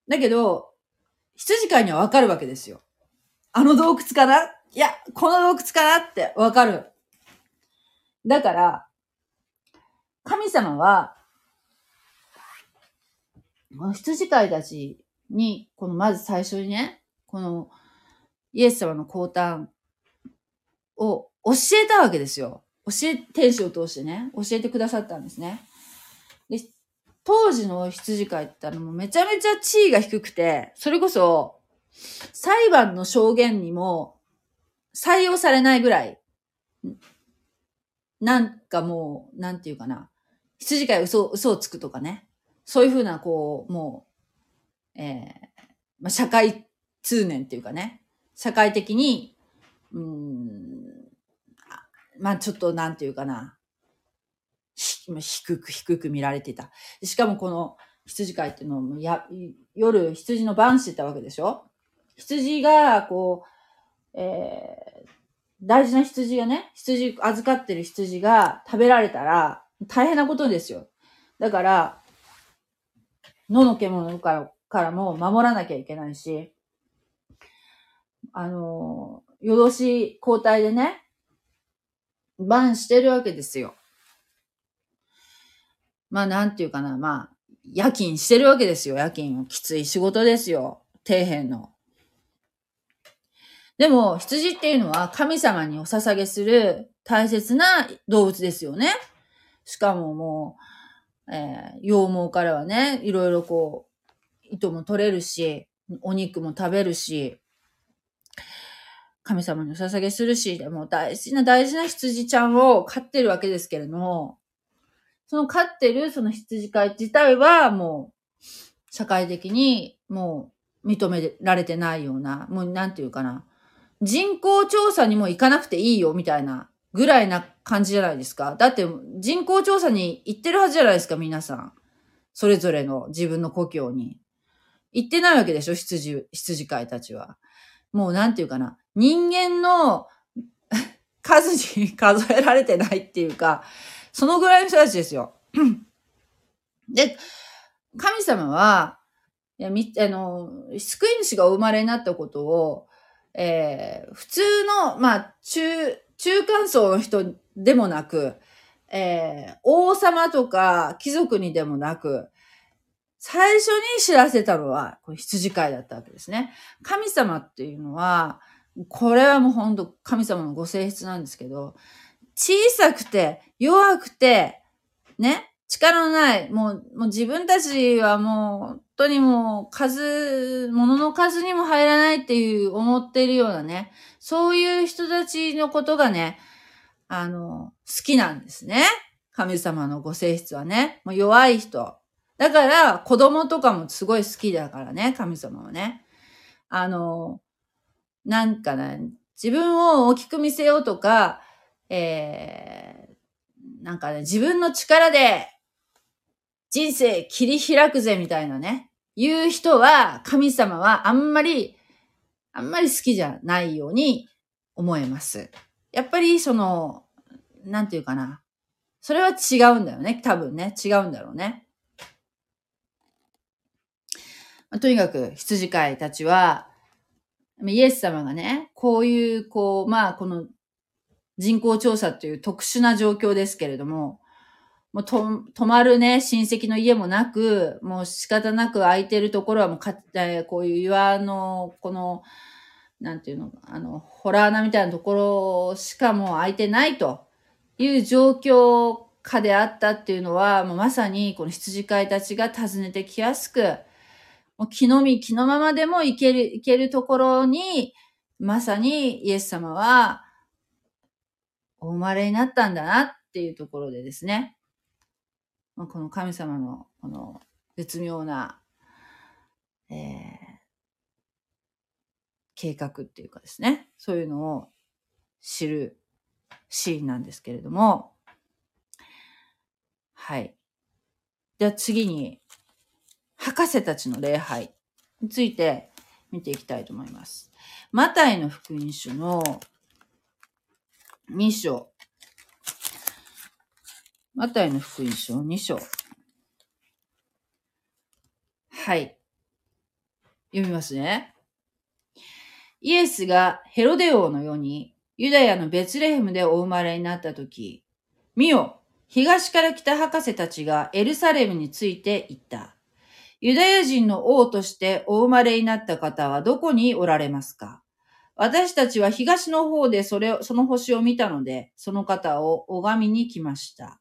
だけど、羊飼いにはわかるわけですよ。あの洞窟かな？いや、この洞窟かなってわかる。だから、神様は、この羊飼いたちに、このまず最初にね、このイエス様の降誕を教えたわけですよ。教え、天使を通してね、教えてくださったんですね。で、当時の羊飼いってのもめちゃめちゃ地位が低くて、それこそ、裁判の証言にも採用されないぐらい、なんかもう、なんていうかな、羊飼い嘘、嘘をつくとかね、そういうふうな、こう、もう、えー、まあ、社会通念っていうかね、社会的に、うん、まあちょっとなんていうかな、低く低く見られてた。しかもこの羊飼いっていうのもや、夜羊の番してたわけでしょ？羊が、こう、えー、大事な羊がね、羊、預かってる羊が食べられたら大変なことですよ。だから、野の獣からからも守らなきゃいけないし、あの、夜通し交代でね、バンしてるわけですよ。まあ、なんていうかな、まあ、夜勤してるわけですよ、夜勤。きつい仕事ですよ。底辺の。でも、羊っていうのは神様にお捧げする大切な動物ですよね。しかももう、えー、羊毛からはね、いろいろこう、糸も取れるし、お肉も食べるし、神様にお捧げするし、でも大事な大事な羊ちゃんを飼ってるわけですけれども、その飼ってるその羊飼い自体はもう、社会的にもう認められてないような、もうなんていうかな、人口調査にも行かなくていいよみたいなぐらいな感じじゃないですか。だって人口調査に行ってるはずじゃないですか、皆さん。それぞれの自分の故郷に。行ってないわけでしょ、羊、羊飼いたちは。もうなんていうかな。人間の *laughs* 数に *laughs* 数えられてないっていうか、そのぐらいの人たちですよ。で、神様は、いやみ、あの、救い主がお生まれになったことを、えー、普通の、まあ、中、中間層の人でもなく、えー、王様とか貴族にでもなく、最初に知らせたのは、これ羊飼いだったわけですね。神様っていうのは、これはもう本当神様のご性質なんですけど、小さくて、弱くて、ね、力のない、もう、もう自分たちはもう、本当にもう、数、物の数にも入らないっていう思ってるようなね、そういう人たちのことがね、あの、好きなんですね。神様のご性質はね。もう弱い人。だから、子供とかもすごい好きだからね、神様はね。あの、なんかね、自分を大きく見せようとか、えー、なんかね、自分の力で人生切り開くぜみたいなね、言う人は、神様はあんまり、あんまり好きじゃないように思えます。やっぱりその、なんていうかな。それは違うんだよね。多分ね。違うんだろうね。とにかく羊飼いたちは、イエス様がね、こういう、こう、まあ、この人口調査という特殊な状況ですけれども、もうと、泊まるね、親戚の家もなく、もう仕方なく空いてるところはもうか、えー、こういう岩の、この、なんていうの、あの、ホラー穴みたいなところしかもう空いてないという状況下であったっていうのは、もうまさにこの羊飼いたちが訪ねてきやすく、もう気のみ気のままでも行ける、行けるところに、まさにイエス様は、お生まれになったんだなっていうところでですね、まこの神様の、この絶妙な、えー、計画っていうかですね、そういうのを知るシーンなんですけれども、はい。では次に、博士たちの礼拝について見ていきたいと思います。マタイの福音書の2章。マタイの福音書2章。はい。読みますね。イエスがヘロデ王の世にユダヤのベツレヘムでお生まれになったとき、見よ、東から来た博士たちがエルサレムについて行った。ユダヤ人の王としてお生まれになった方はどこにおられますか？私たちは東の方でそれを、その星を見たので、その方を拝みに来ました。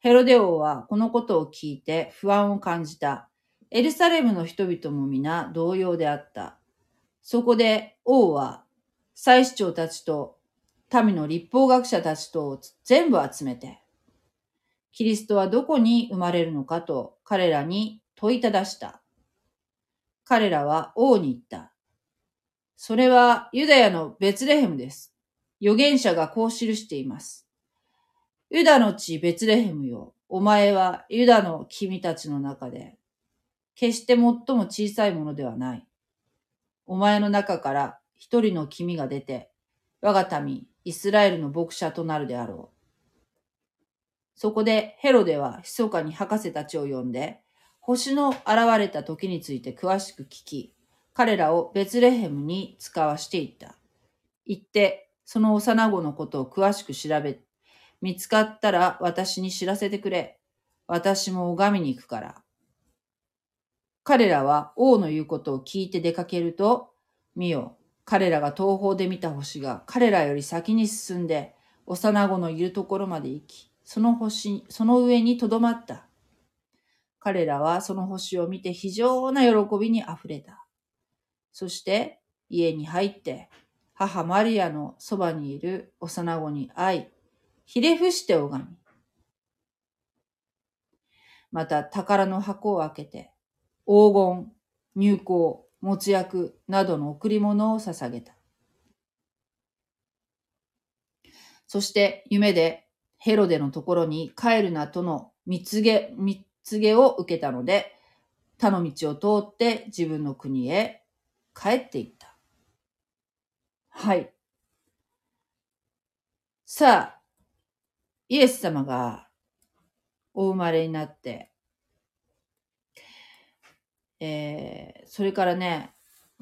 ヘロデ王はこのことを聞いて不安を感じた。エルサレムの人々も皆同様であった。そこで王は祭司長たちと民の立法学者たちと全部集めて、キリストはどこに生まれるのかと彼らに問いただした。彼らは王に言った。それはユダヤのベツレヘムです。預言者がこう記しています。ユダの地ベツレヘムよ。お前はユダの君たちの中で、決して最も小さいものではない。お前の中から一人の君が出て、我が民、イスラエルの牧者となるであろう。そこでヘロデは密かに博士たちを呼んで、星の現れた時について詳しく聞き、彼らをベツレヘムに使わしていった。行って、その幼子のことを詳しく調べ、見つかったら私に知らせてくれ。私も拝みに行くから。彼らは王の言うことを聞いて出かけると、見よ、彼らが東方で見た星が彼らより先に進んで、幼子のいるところまで行き、その星、その上に留まった。彼らはその星を見て非常な喜びに溢れた。そして家に入って母マリアのそばにいる幼子に会い、ひれ伏して拝み。また宝の箱を開けて、黄金、入香、持薬などの贈り物を捧げた。そして夢でヘロデのところに帰るなとの蜜げ、蜜げを受けたので、他の道を通って自分の国へ帰っていった。はい。さあ、イエス様がお生まれになって、えー、それからね、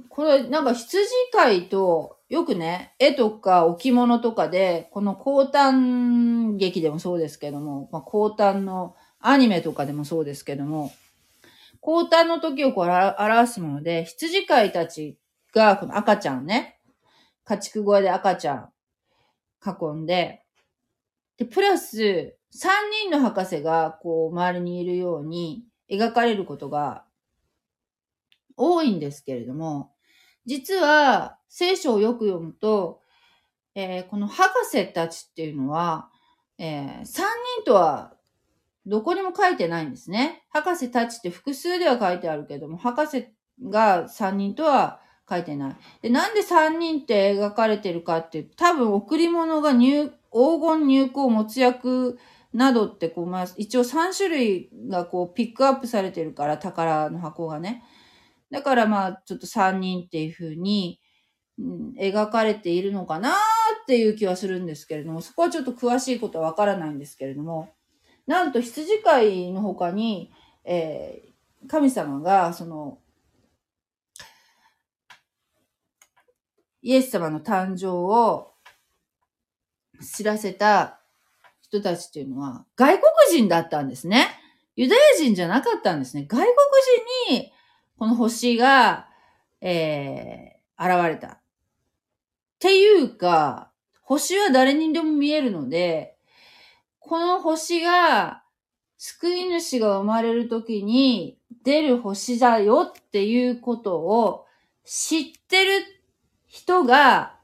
これなんか羊飼いとよくね、絵とか置物とかで、この高端劇でもそうですけども、まあ、高端のアニメとかでもそうですけども、交代の時をこう表すもので、羊飼いたちがこの赤ちゃんね、家畜小屋で赤ちゃん囲んで、で、プラス3人の博士がこう周りにいるように描かれることが多いんですけれども、実は聖書をよく読むと、えー、この博士たちっていうのは、えー、3人とはどこにも書いてないんですね。博士たちって複数では書いてあるけども、博士が3人とは書いてない。で、なんで3人って描かれてるかっていう多分贈り物が入、黄金入香持薬などってこう、まあ、一応3種類がこうピックアップされてるから、宝の箱がね。だからまあ、ちょっと3人っていう風に、うん、描かれているのかなっていう気はするんですけれども、そこはちょっと詳しいことはわからないんですけれども、なんと羊飼いの他に、えー、神様が、その、イエス様の誕生を知らせた人たちっていうのは外国人だったんですね。ユダヤ人じゃなかったんですね。外国人にこの星が、えー、現れた。っていうか、星は誰にでも見えるので、この星が、救い主が生まれる時に出る星だよっていうことを知ってる人が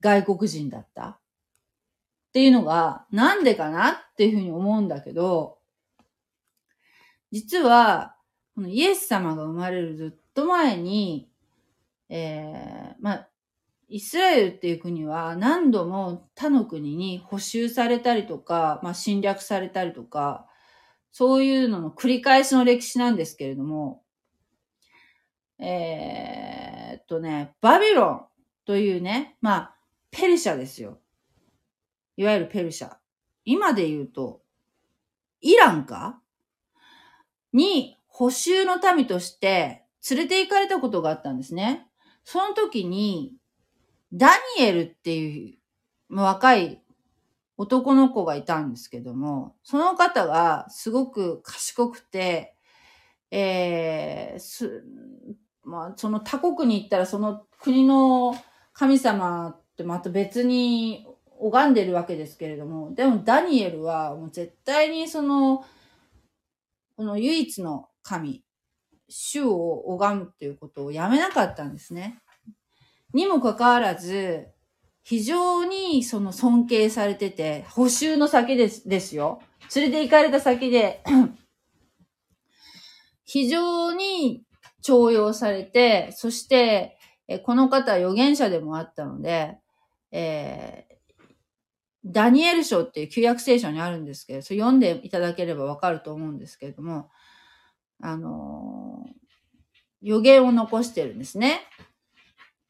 外国人だった。っていうのがなんでかなっていうふうに思うんだけど、実は、このイエス様が生まれるずっと前に、えー、まあ、イスラエルっていう国は何度も他の国に補修されたりとか、まあ、侵略されたりとか、そういうのの繰り返しの歴史なんですけれども、えー、っとね、バビロンというね、まあ、ペルシャですよ。いわゆるペルシャ。今で言うと、イランか？に補修の民として連れて行かれたことがあったんですね。その時に、ダニエルっていう若い男の子がいたんですけども、その方がすごく賢くて、えー、す、まあ、その他国に行ったらその国の神様ってまた別に拝んでるわけですけれども、でもダニエルはもう絶対にその、この唯一の神、主を拝むっていうことをやめなかったんですね。にもかかわらず、非常にその尊敬されてて、補修の先です、ですよ。連れて行かれた先で *clears throat* 非常に重用されて、そして、えこの方は預言者でもあったので、えー、ダニエル書っていう旧約聖書にあるんですけど、それ読んでいただければわかると思うんですけれども、あのー、予言を残してるんですね。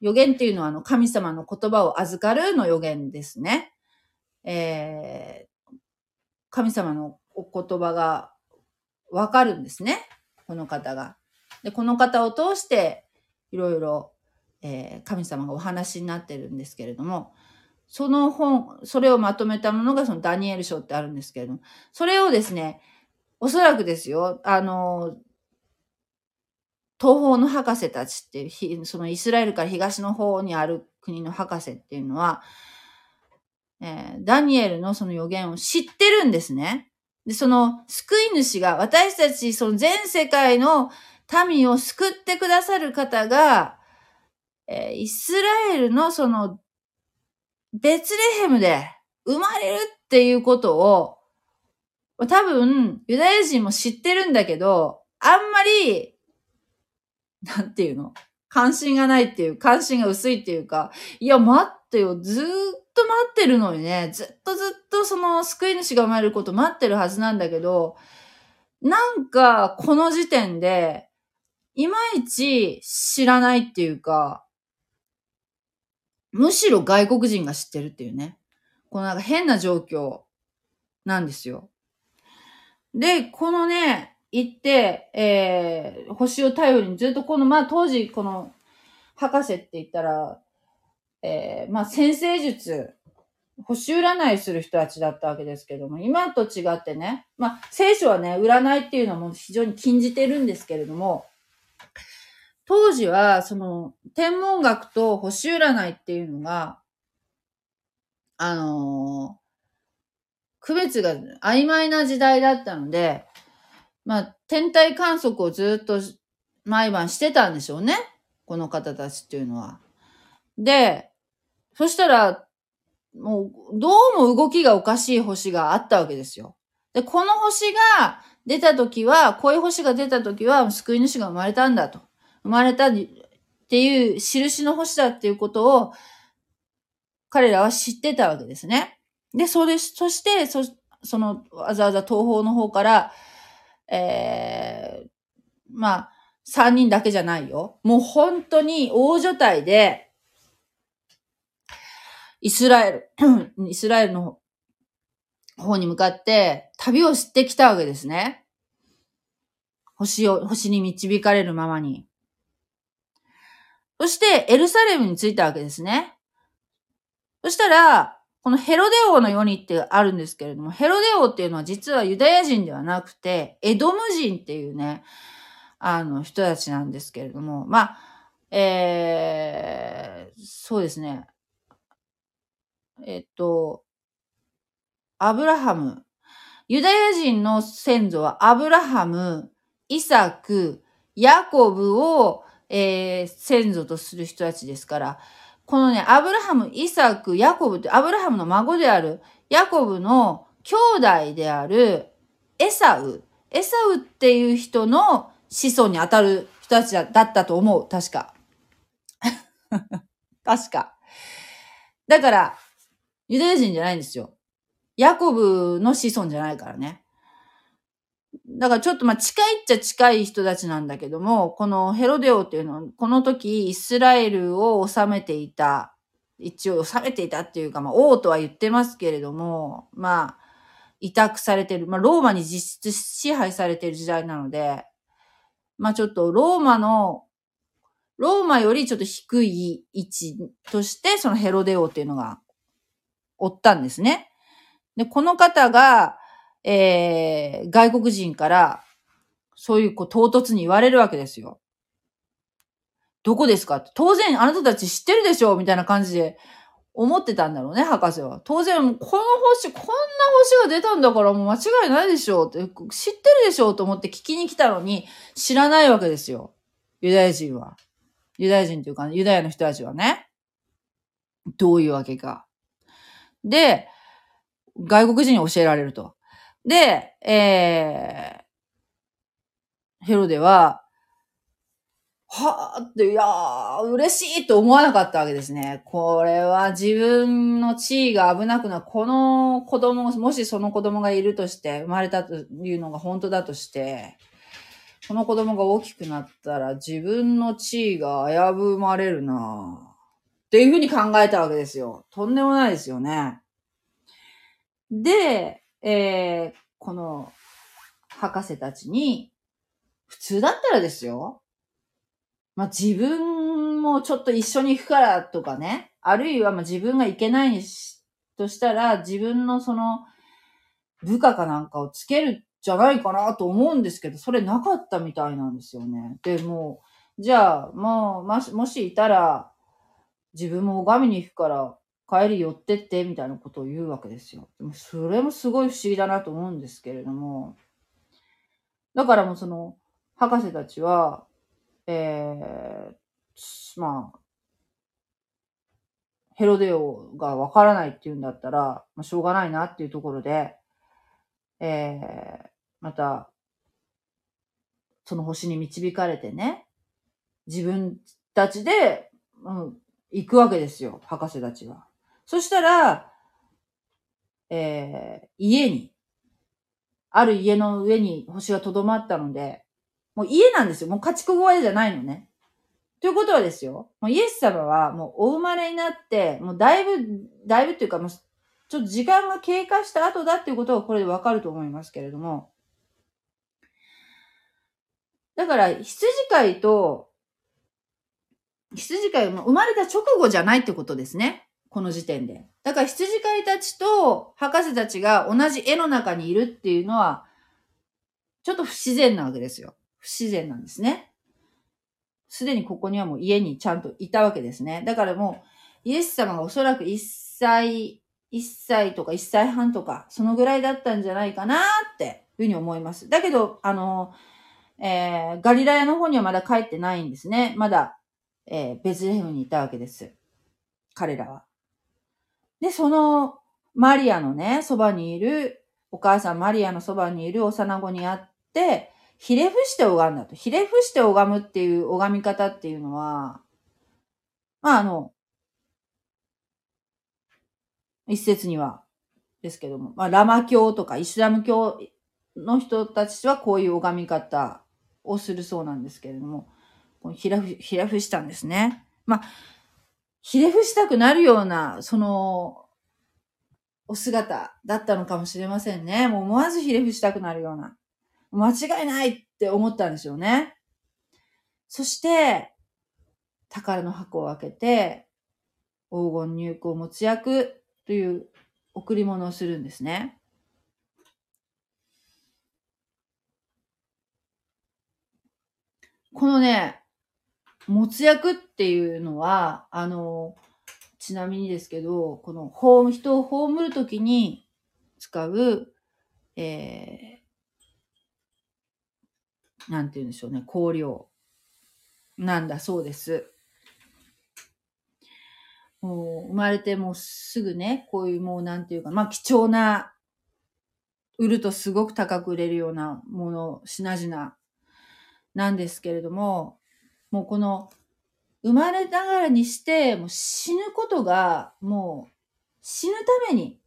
予言っていうのはあの神様の言葉を預かるの予言ですね。えー、神様のお言葉がわかるんですね。この方が。で、この方を通して、いろいろ、えー、神様がお話になってるんですけれども、その本、それをまとめたものがそのダニエル書ってあるんですけれども、それをですね、おそらくですよ、あの、東方の博士たちっていう、そのイスラエルから東の方にある国の博士っていうのは、えー、ダニエルのその予言を知ってるんですね。で、その救い主が、私たち、その全世界の民を救ってくださる方が、えー、イスラエルのその、ベツレヘムで生まれるっていうことを、多分、ユダヤ人も知ってるんだけど、あんまり、*laughs* なんていうの？関心がないっていう、関心が薄いっていうか、いや、待ってよ、ずーっと待ってるのにね、ずっとずっとその救い主が生まれること待ってるはずなんだけど、なんか、この時点で、いまいち知らないっていうか、むしろ外国人が知ってるっていうね。このなんか変な状況なんですよ。で、このね、行って、えー、星を頼りにずっとこの、まあ当時この博士って言ったら、えー、まあ先生術、星占いする人たちだったわけですけども、今と違ってね、まあ聖書はね、占いっていうのも非常に禁じてるんですけれども、当時は、その、天文学と星占いっていうのが、あのー、区別が曖昧な時代だったので、まあ、天体観測をずっと毎晩してたんでしょうね。この方たちっていうのは。で、そしたら、もう、どうも動きがおかしい星があったわけですよ。で、この星が出た時は、こういう星が出た時は、救い主が生まれたんだと。生まれたっていう印の星だっていうことを、彼らは知ってたわけですね。で、それ、そして、そ、その、わざわざ東方の方から、えー、まあ、三人だけじゃないよ。もう本当に大所帯で、イスラエル、*clears throat* イスラエルの方に向かって旅をしてきたわけですね。星を、星に導かれるままに。そしてエルサレムに着いたわけですね。そしたら、このヘロデ王の世にってあるんですけれども、ヘロデ王っていうのは実はユダヤ人ではなくて、エドム人っていうね、あの人たちなんですけれども、まあ、えー、そうですね。えっと、アブラハム。ユダヤ人の先祖はアブラハム、イサク、ヤコブをえー、先祖とする人たちですから、このね、アブラハム、イサク、ヤコブって、アブラハムの孫である、ヤコブの兄弟である、エサウ。エサウっていう人の子孫に当たる人たちだったと思う。確か。*laughs* 確か。だから、ユダヤ人じゃないんですよ。ヤコブの子孫じゃないからね。だからちょっとまあ近いっちゃ近い人たちなんだけども、このヘロデオっていうのは、この時イスラエルを治めていた、一応治めていたっていうか、まあ王とは言ってますけれども、まあ、委託されてる、まあ、ローマに実質支配されてる時代なので、まあ、ちょっとローマの、ローマよりちょっと低い位置として、そのヘロデオっていうのがおったんですね。で、この方が、えー、外国人から、そういうこう唐突に言われるわけですよ。どこですか？当然あなたたち知ってるでしょみたいな感じで思ってたんだろうね、博士は。当然、この星、こんな星が出たんだからもう間違いないでしょって、知ってるでしょと思って聞きに来たのに、知らないわけですよ。ユダヤ人は。ユダヤ人というか、ユダヤの人たちはね。どういうわけか。で、外国人に教えられると。で、えー、ヘロデは、はぁって、いやー、嬉しいと思わなかったわけですね。これは自分の地位が危なくな。この子供、もしその子供がいるとして、生まれたというのが本当だとして、この子供が大きくなったら自分の地位が危ぶまれるなっていうふうに考えたわけですよ。とんでもないですよね。で、えー、この博士たちに、普通だったらですよ。まあ、自分もちょっと一緒に行くからとかね。あるいはま自分が行けないしとしたら、自分のその部下かなんかをつけるじゃないかなと思うんですけど、それなかったみたいなんですよね。で、も、じゃあ、もう、もし、もしいたら、自分も拝みに行くから、帰り寄ってって、みたいなことを言うわけですよ。でもそれもすごい不思議だなと思うんですけれども。だからもうその、博士たちは、えー、まあ、ヘロデオがわからないって言うんだったら、まあ、しょうがないなっていうところで、えー、また、その星に導かれてね、自分たちで、うん、行くわけですよ、博士たちは。そしたら、えー、家に、ある家の上に星が留まったので、もう家なんですよ。もう家畜小屋じゃないのね。ということはですよ、もうイエス様はもうお生まれになって、もうだいぶ、だいぶっていうかもう、ちょっと時間が経過した後だっていうことがこれでわかると思いますけれども。だから、羊飼いと、羊飼いも、生まれた直後じゃないってことですね。この時点で。だから羊飼いたちと博士たちが同じ絵の中にいるっていうのは、ちょっと不自然なわけですよ。不自然なんですね。すでにここにはもう家にちゃんといたわけですね。だからもう、イエス様がおそらく1歳、1歳とか1歳半とか、そのぐらいだったんじゃないかなっていうふうに思います。だけど、あの、えー、ガリラヤの方にはまだ帰ってないんですね。まだ、えー、ベズレヘムにいたわけです。彼らは。で、その、マリアのね、そばにいる、お母さんマリアのそばにいる幼子に会って、ひれ伏して拝んだと。ひれ伏して拝むっていう拝み方っていうのは、まあ、あの、一説には、ですけども、まあ、ラマ教とかイスラム教の人たちはこういう拝み方をするそうなんですけれども、ひれ伏、ひれ伏したんですね。まあ、ひれ伏したくなるような、その、お姿だったのかもしれませんね。もう思わずひれ伏したくなるような。間違いないって思ったんですよね。そして、宝の箱を開けて、黄金入香持ち役という贈り物をするんですね。このね、持つ役っていうのは、あの、ちなみにですけど、この、ほう人を葬るときに使う、えー、なんて言うんでしょうね、香料なんだそうです。もう生まれてもすぐね、こういうもうなんていうか、まあ貴重な、売るとすごく高く売れるようなもの、品々なんですけれども、もうこの生まれながらにして、もう死ぬことが、もう死ぬために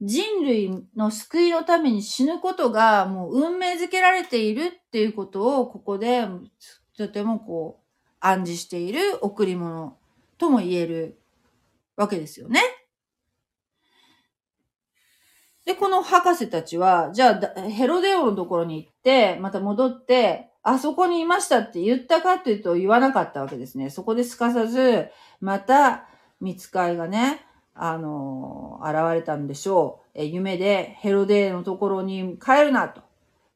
人類の救いのために死ぬことがもう運命づけられているっていうことをここでとてもこう暗示している贈り物とも言えるわけですよね。で、この博士たちは、じゃあ、ヘロデオのところに行って、また戻って、あそこにいましたって言ったかっていうと言わなかったわけですね。そこですかさず、また、見つかいがね、あの、現れたんでしょう。え夢でヘロデーのところに帰るなと、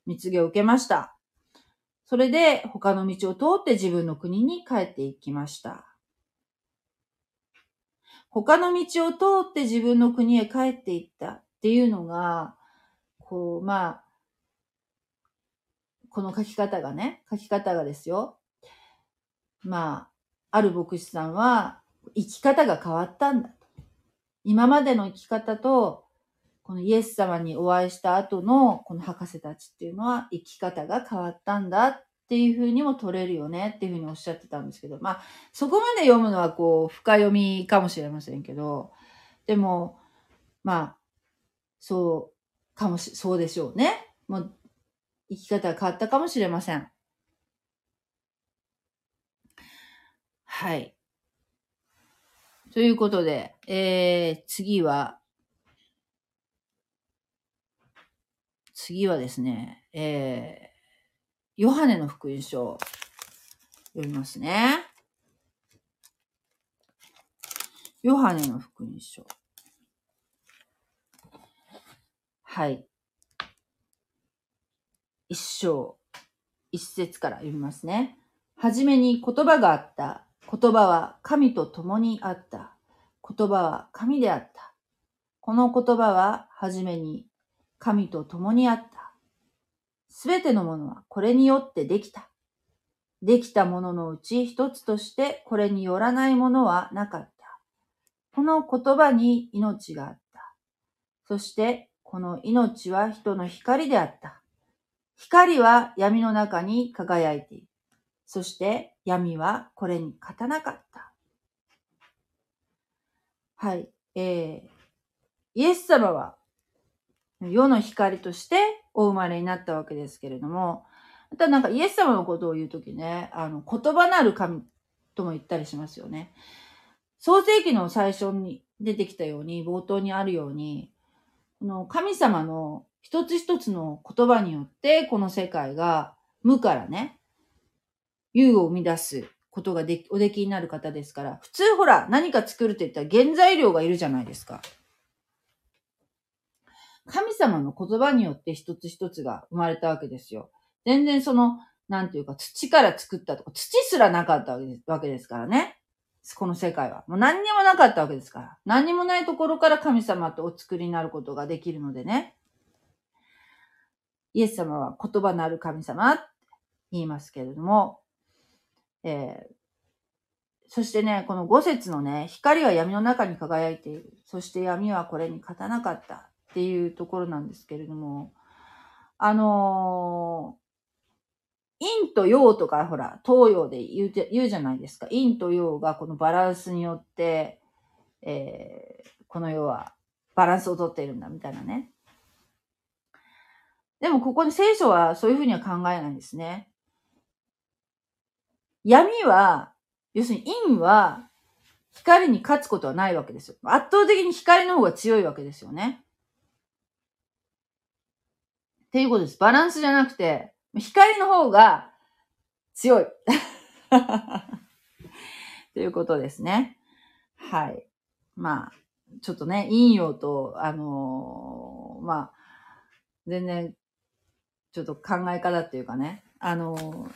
蜜げを受けました。それで他の道を通って自分の国に帰っていきました。他の道を通って自分の国へ帰っていったっていうのが、こう、まあ、この書き方がね、書き方がですよ。まあ、ある牧師さんは、生き方が変わったんだと。今までの生き方と、このイエス様にお会いした後のこの博士たちっていうのは生き方が変わったんだっていうふうにも取れるよねっていうふうにおっしゃってたんですけど、まあ、そこまで読むのはこう、深読みかもしれませんけど、でも、まあ、そう、かもし、そうでしょうね。もう、生き方が変わったかもしれません。はい。ということで、えー、次は、次はですね、えー、ヨハネの福音書を読みますね。ヨハネの福音書。はい。一章、一節から読みますね。はじめに言葉があった。言葉は神と共にあった。言葉は神であった。この言葉ははじめに神と共にあった。すべてのものはこれによってできた。できたもののうち一つとしてこれによらないものはなかった。この言葉に命があった。そしてこの命は人の光であった。光は闇の中に輝いている。そして闇はこれに勝たなかった。はい。えー、イエス様は世の光としてお生まれになったわけですけれども、またなんかイエス様のことを言うときね、あの、言葉なる神とも言ったりしますよね。創世記の最初に出てきたように、冒頭にあるように、の神様の一つ一つの言葉によって、この世界が無からね、有を生み出すことができ、おできになる方ですから、普通ほら、何か作るって言ったら原材料がいるじゃないですか。神様の言葉によって一つ一つが生まれたわけですよ。全然その、なんていうか、土から作ったとか、土すらなかったわけですからね。この世界は。もう何にもなかったわけですから。何にもないところから神様とお作りになることができるのでね。イエス様は言葉なる神様って言いますけれども、えー、そしてね、この五節のね、光は闇の中に輝いている。そして闇はこれに勝たなかったっていうところなんですけれども、あのー、陰と陽とか、ほら、東洋で言う言うじゃないですか。陰と陽がこのバランスによって、えー、この世はバランスをとっているんだ、みたいなね。でも、ここに聖書はそういうふうには考えないんですね。闇は、要するに陰は光に勝つことはないわけですよ。圧倒的に光の方が強いわけですよね。っていうことです。バランスじゃなくて、光の方が強い。*laughs* ということですね。はい。まあ、ちょっとね、陰陽と、あのー、まあ、全然、ちょっと考え方っていうかね、あの、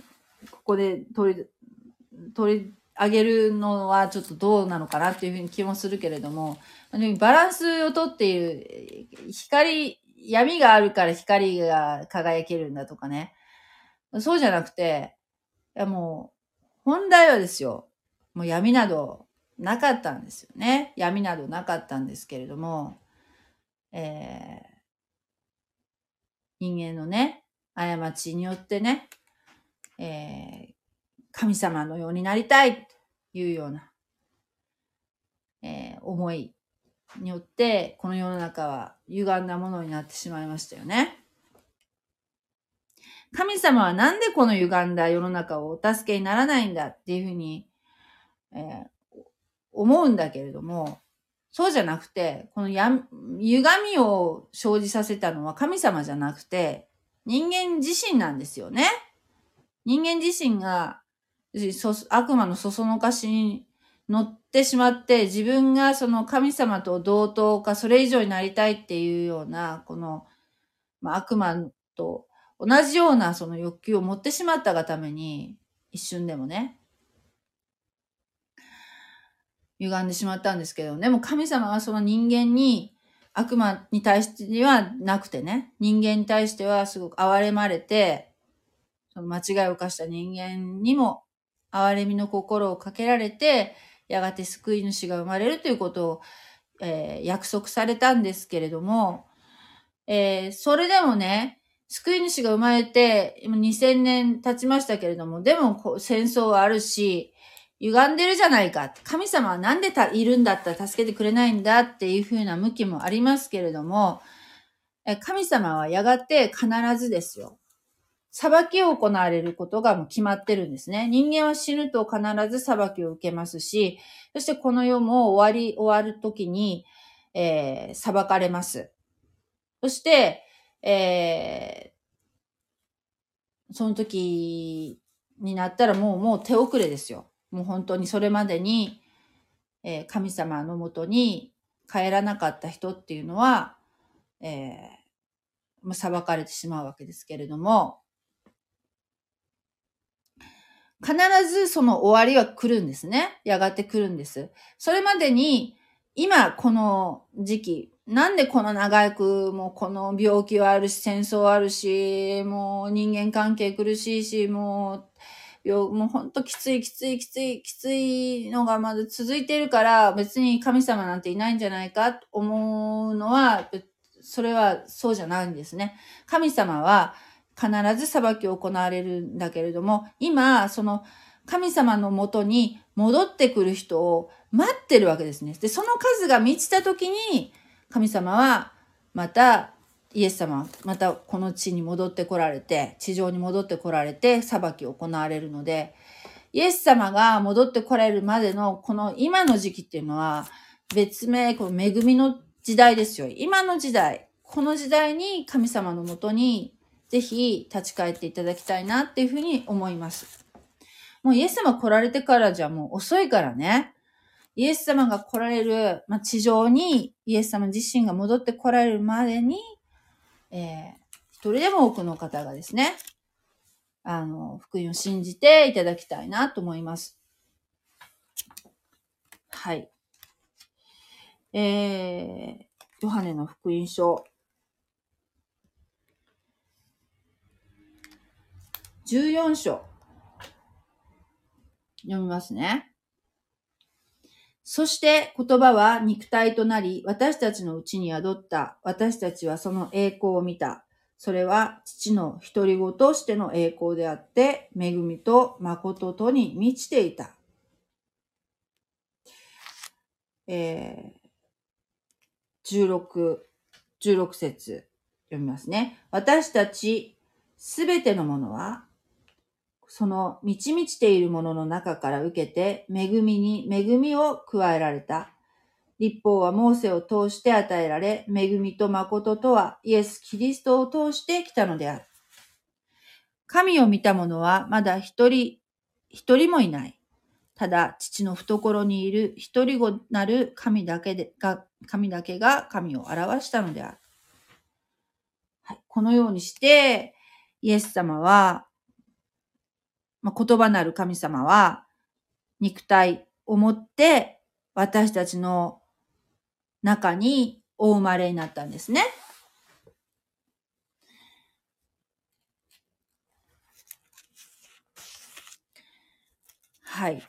ここで取り、取り上げるのはちょっとどうなのかなっていうふうに気もするけれども、バランスをとっている、光、闇があるから光が輝けるんだとかね。そうじゃなくて、いやもう、本来はですよ、もう闇などなかったんですよね。闇などなかったんですけれども、えー、人間のね、過ちによってね、えー、神様のようになりたいというような、えー、思いによって、この世の中は歪んだものになってしまいましたよね。神様はなんでこの歪んだ世の中をお助けにならないんだっていうふうに、えー、思うんだけれども、そうじゃなくて、このや、歪みを生じさせたのは神様じゃなくて、人間自身なんですよね。人間自身が、悪魔のそそのかしに乗ってしまって、自分がその神様と同等か、それ以上になりたいっていうような、この、まあ、悪魔と同じようなその欲求を持ってしまったがために、一瞬でもね、歪んでしまったんですけど、でも神様はその人間に、悪魔に対してはなくてね、人間に対してはすごく憐れまれて、その間違いを犯した人間にも憐れみの心をかけられて、やがて救い主が生まれるということを、えー、約束されたんですけれども、えー、それでもね、救い主が生まれて、今2000年経ちましたけれども、でも戦争はあるし、歪んでるじゃないか。神様はなんでたいるんだったら助けてくれないんだっていう風な向きもありますけれども、神様はやがて必ずですよ。裁きを行われることがもう決まってるんですね。人間は死ぬと必ず裁きを受けますし、そしてこの世も終わり、終わる時に、えー、裁かれます。そして、えー、その時になったらもう、もう手遅れですよ。もう本当にそれまでに、えー、神様のもとに帰らなかった人っていうのは、えー、裁かれてしまうわけですけれども、必ずその終わりは来るんですね。やがて来るんです。それまでに、今この時期、なんでこの長く、もうこの病気はあるし、戦争あるし、もう人間関係苦しいし、もう、よもうほんときついきついきついきついのがまだ続いているから別に神様なんていないんじゃないかと思うのはそれはそうじゃないんですね。神様は必ず裁きを行われるんだけれども、今、その神様のもとに戻ってくる人を待ってるわけですね。で、その数が満ちた時に、神様はまたイエス様またこの地に戻ってこられて、地上に戻ってこられて裁きを行われるので、イエス様が戻ってこられるまでのこの今の時期っていうのは別名、この恵みの時代ですよ。今の時代、この時代に神様のもとにぜひ立ち返っていただきたいなっていうふうに思います。もうイエス様来られてからじゃもう遅いからね。イエス様が来られる、まあ、地上にイエス様自身が戻って来られるまでに、えー、一人でも多くの方がですね、あの、福音を信じていただきたいなと思います。はい。えー、ヨハネの福音書。14章。読みますね。そして言葉は肉体となり、私たちのうちに宿った。私たちはその栄光を見た。それは父の独り子としての栄光であって、恵みと誠とに満ちていた。えー、16、16節読みますね。私たちすべてのものはその満ち満ちているものの中から受けて、恵みに恵みを加えられた。立法はモーセを通して与えられ、恵みと誠とはイエス・キリストを通してきたのである。神を見た者はまだ一人、一人もいない。ただ、父の懐にいる一人子なる神だけでが、神だけが神を表したのである。はい、このようにして、イエス様はまあ、言葉なる神様は、肉体を持って私たちの中にお生まれになったんですね。はい。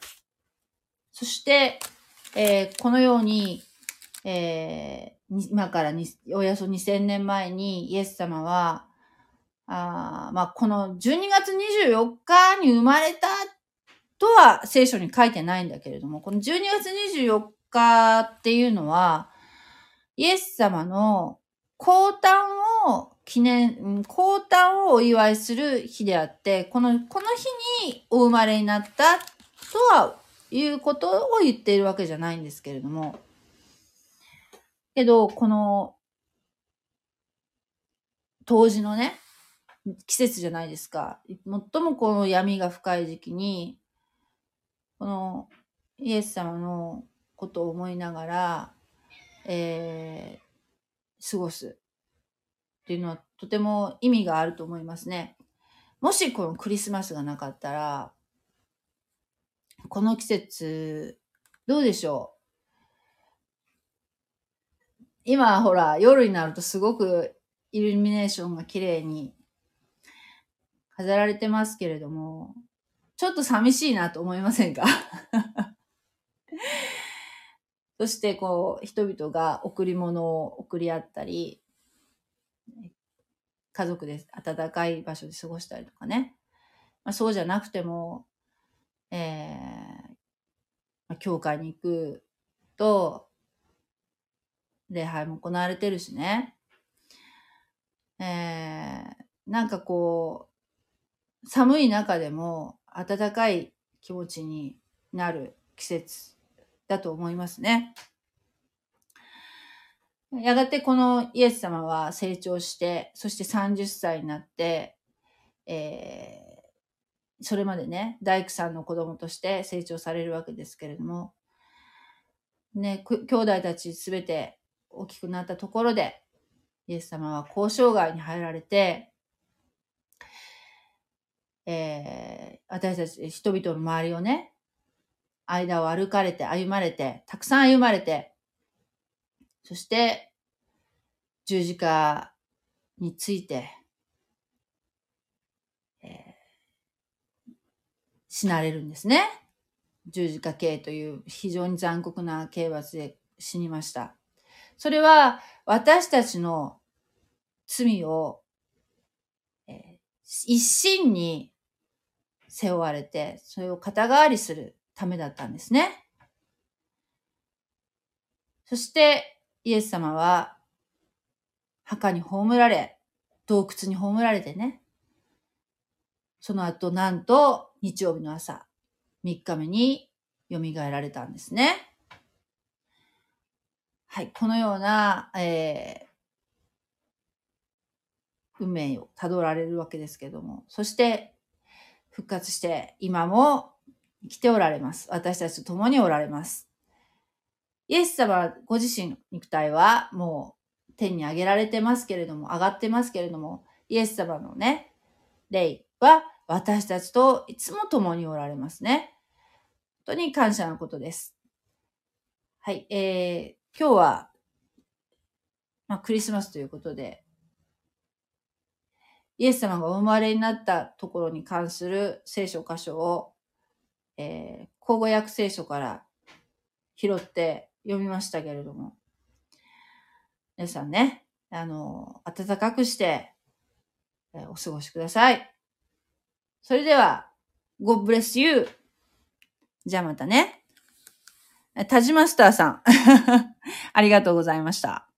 そして、えー、このように、えー、今からおよそ2000年前にイエス様は、あまあ、この12月24日に生まれたとは聖書に書いてないんだけれども、この12月24日っていうのは、イエス様の降誕を記念、降誕をお祝いする日であって、この、この日にお生まれになったとはいうことを言っているわけじゃないんですけれども、けど、この、当時のね、季節じゃないですか。最もこの闇が深い時期に、このイエス様のことを思いながら、えー、過ごすっていうのはとても意味があると思いますね。もしこのクリスマスがなかったら、この季節、どうでしょう？今ほら、夜になるとすごくイルミネーションが綺麗に飾られてますけれども、ちょっと寂しいなと思いませんか？*laughs* そしてこう、人々が贈り物を贈り合ったり、家族で暖かい場所で過ごしたりとかね。まあ、そうじゃなくても、えー、ま、教会に行くと、礼拝も行われてるしね。えー、なんかこう、寒い中でも暖かい気持ちになる季節だと思いますね。やがてこのイエス様は成長して、そして30歳になって、えー、それまでね、大工さんの子供として成長されるわけですけれども、ね、兄弟たちすべて大きくなったところで、イエス様は交渉外に入られて、えー、私たち人々の周りをね、間を歩かれて、歩まれて、たくさん歩まれて、そして、十字架について、えー、死なれるんですね。十字架刑という非常に残酷な刑罰で死にました。それは私たちの罪を、えー、一心に背負われて、それを肩代わりするためだったんですね。そして、イエス様は、墓に葬られ、洞窟に葬られてね、その後、なんと、日曜日の朝、3日目に蘇られたんですね。はい、このような、えー、運命をたどられるわけですけども、そして復活して今も生きておられます。私たちと共におられます。イエス様ご自身の肉体はもう天に上げられてますけれども、上がってますけれども、イエス様のね、霊は私たちといつも共におられますね。本当に感謝のことです。はい、えー、今日は、まあ、クリスマスということで、イエス様がお生まれになったところに関する聖書箇所を、えー、口語訳聖書から拾って読みましたけれども、皆さんね、あの、暖かくして、えお過ごしください。それでは、God bless you! じゃあまたね。田島スターさん。*laughs* ありがとうございました。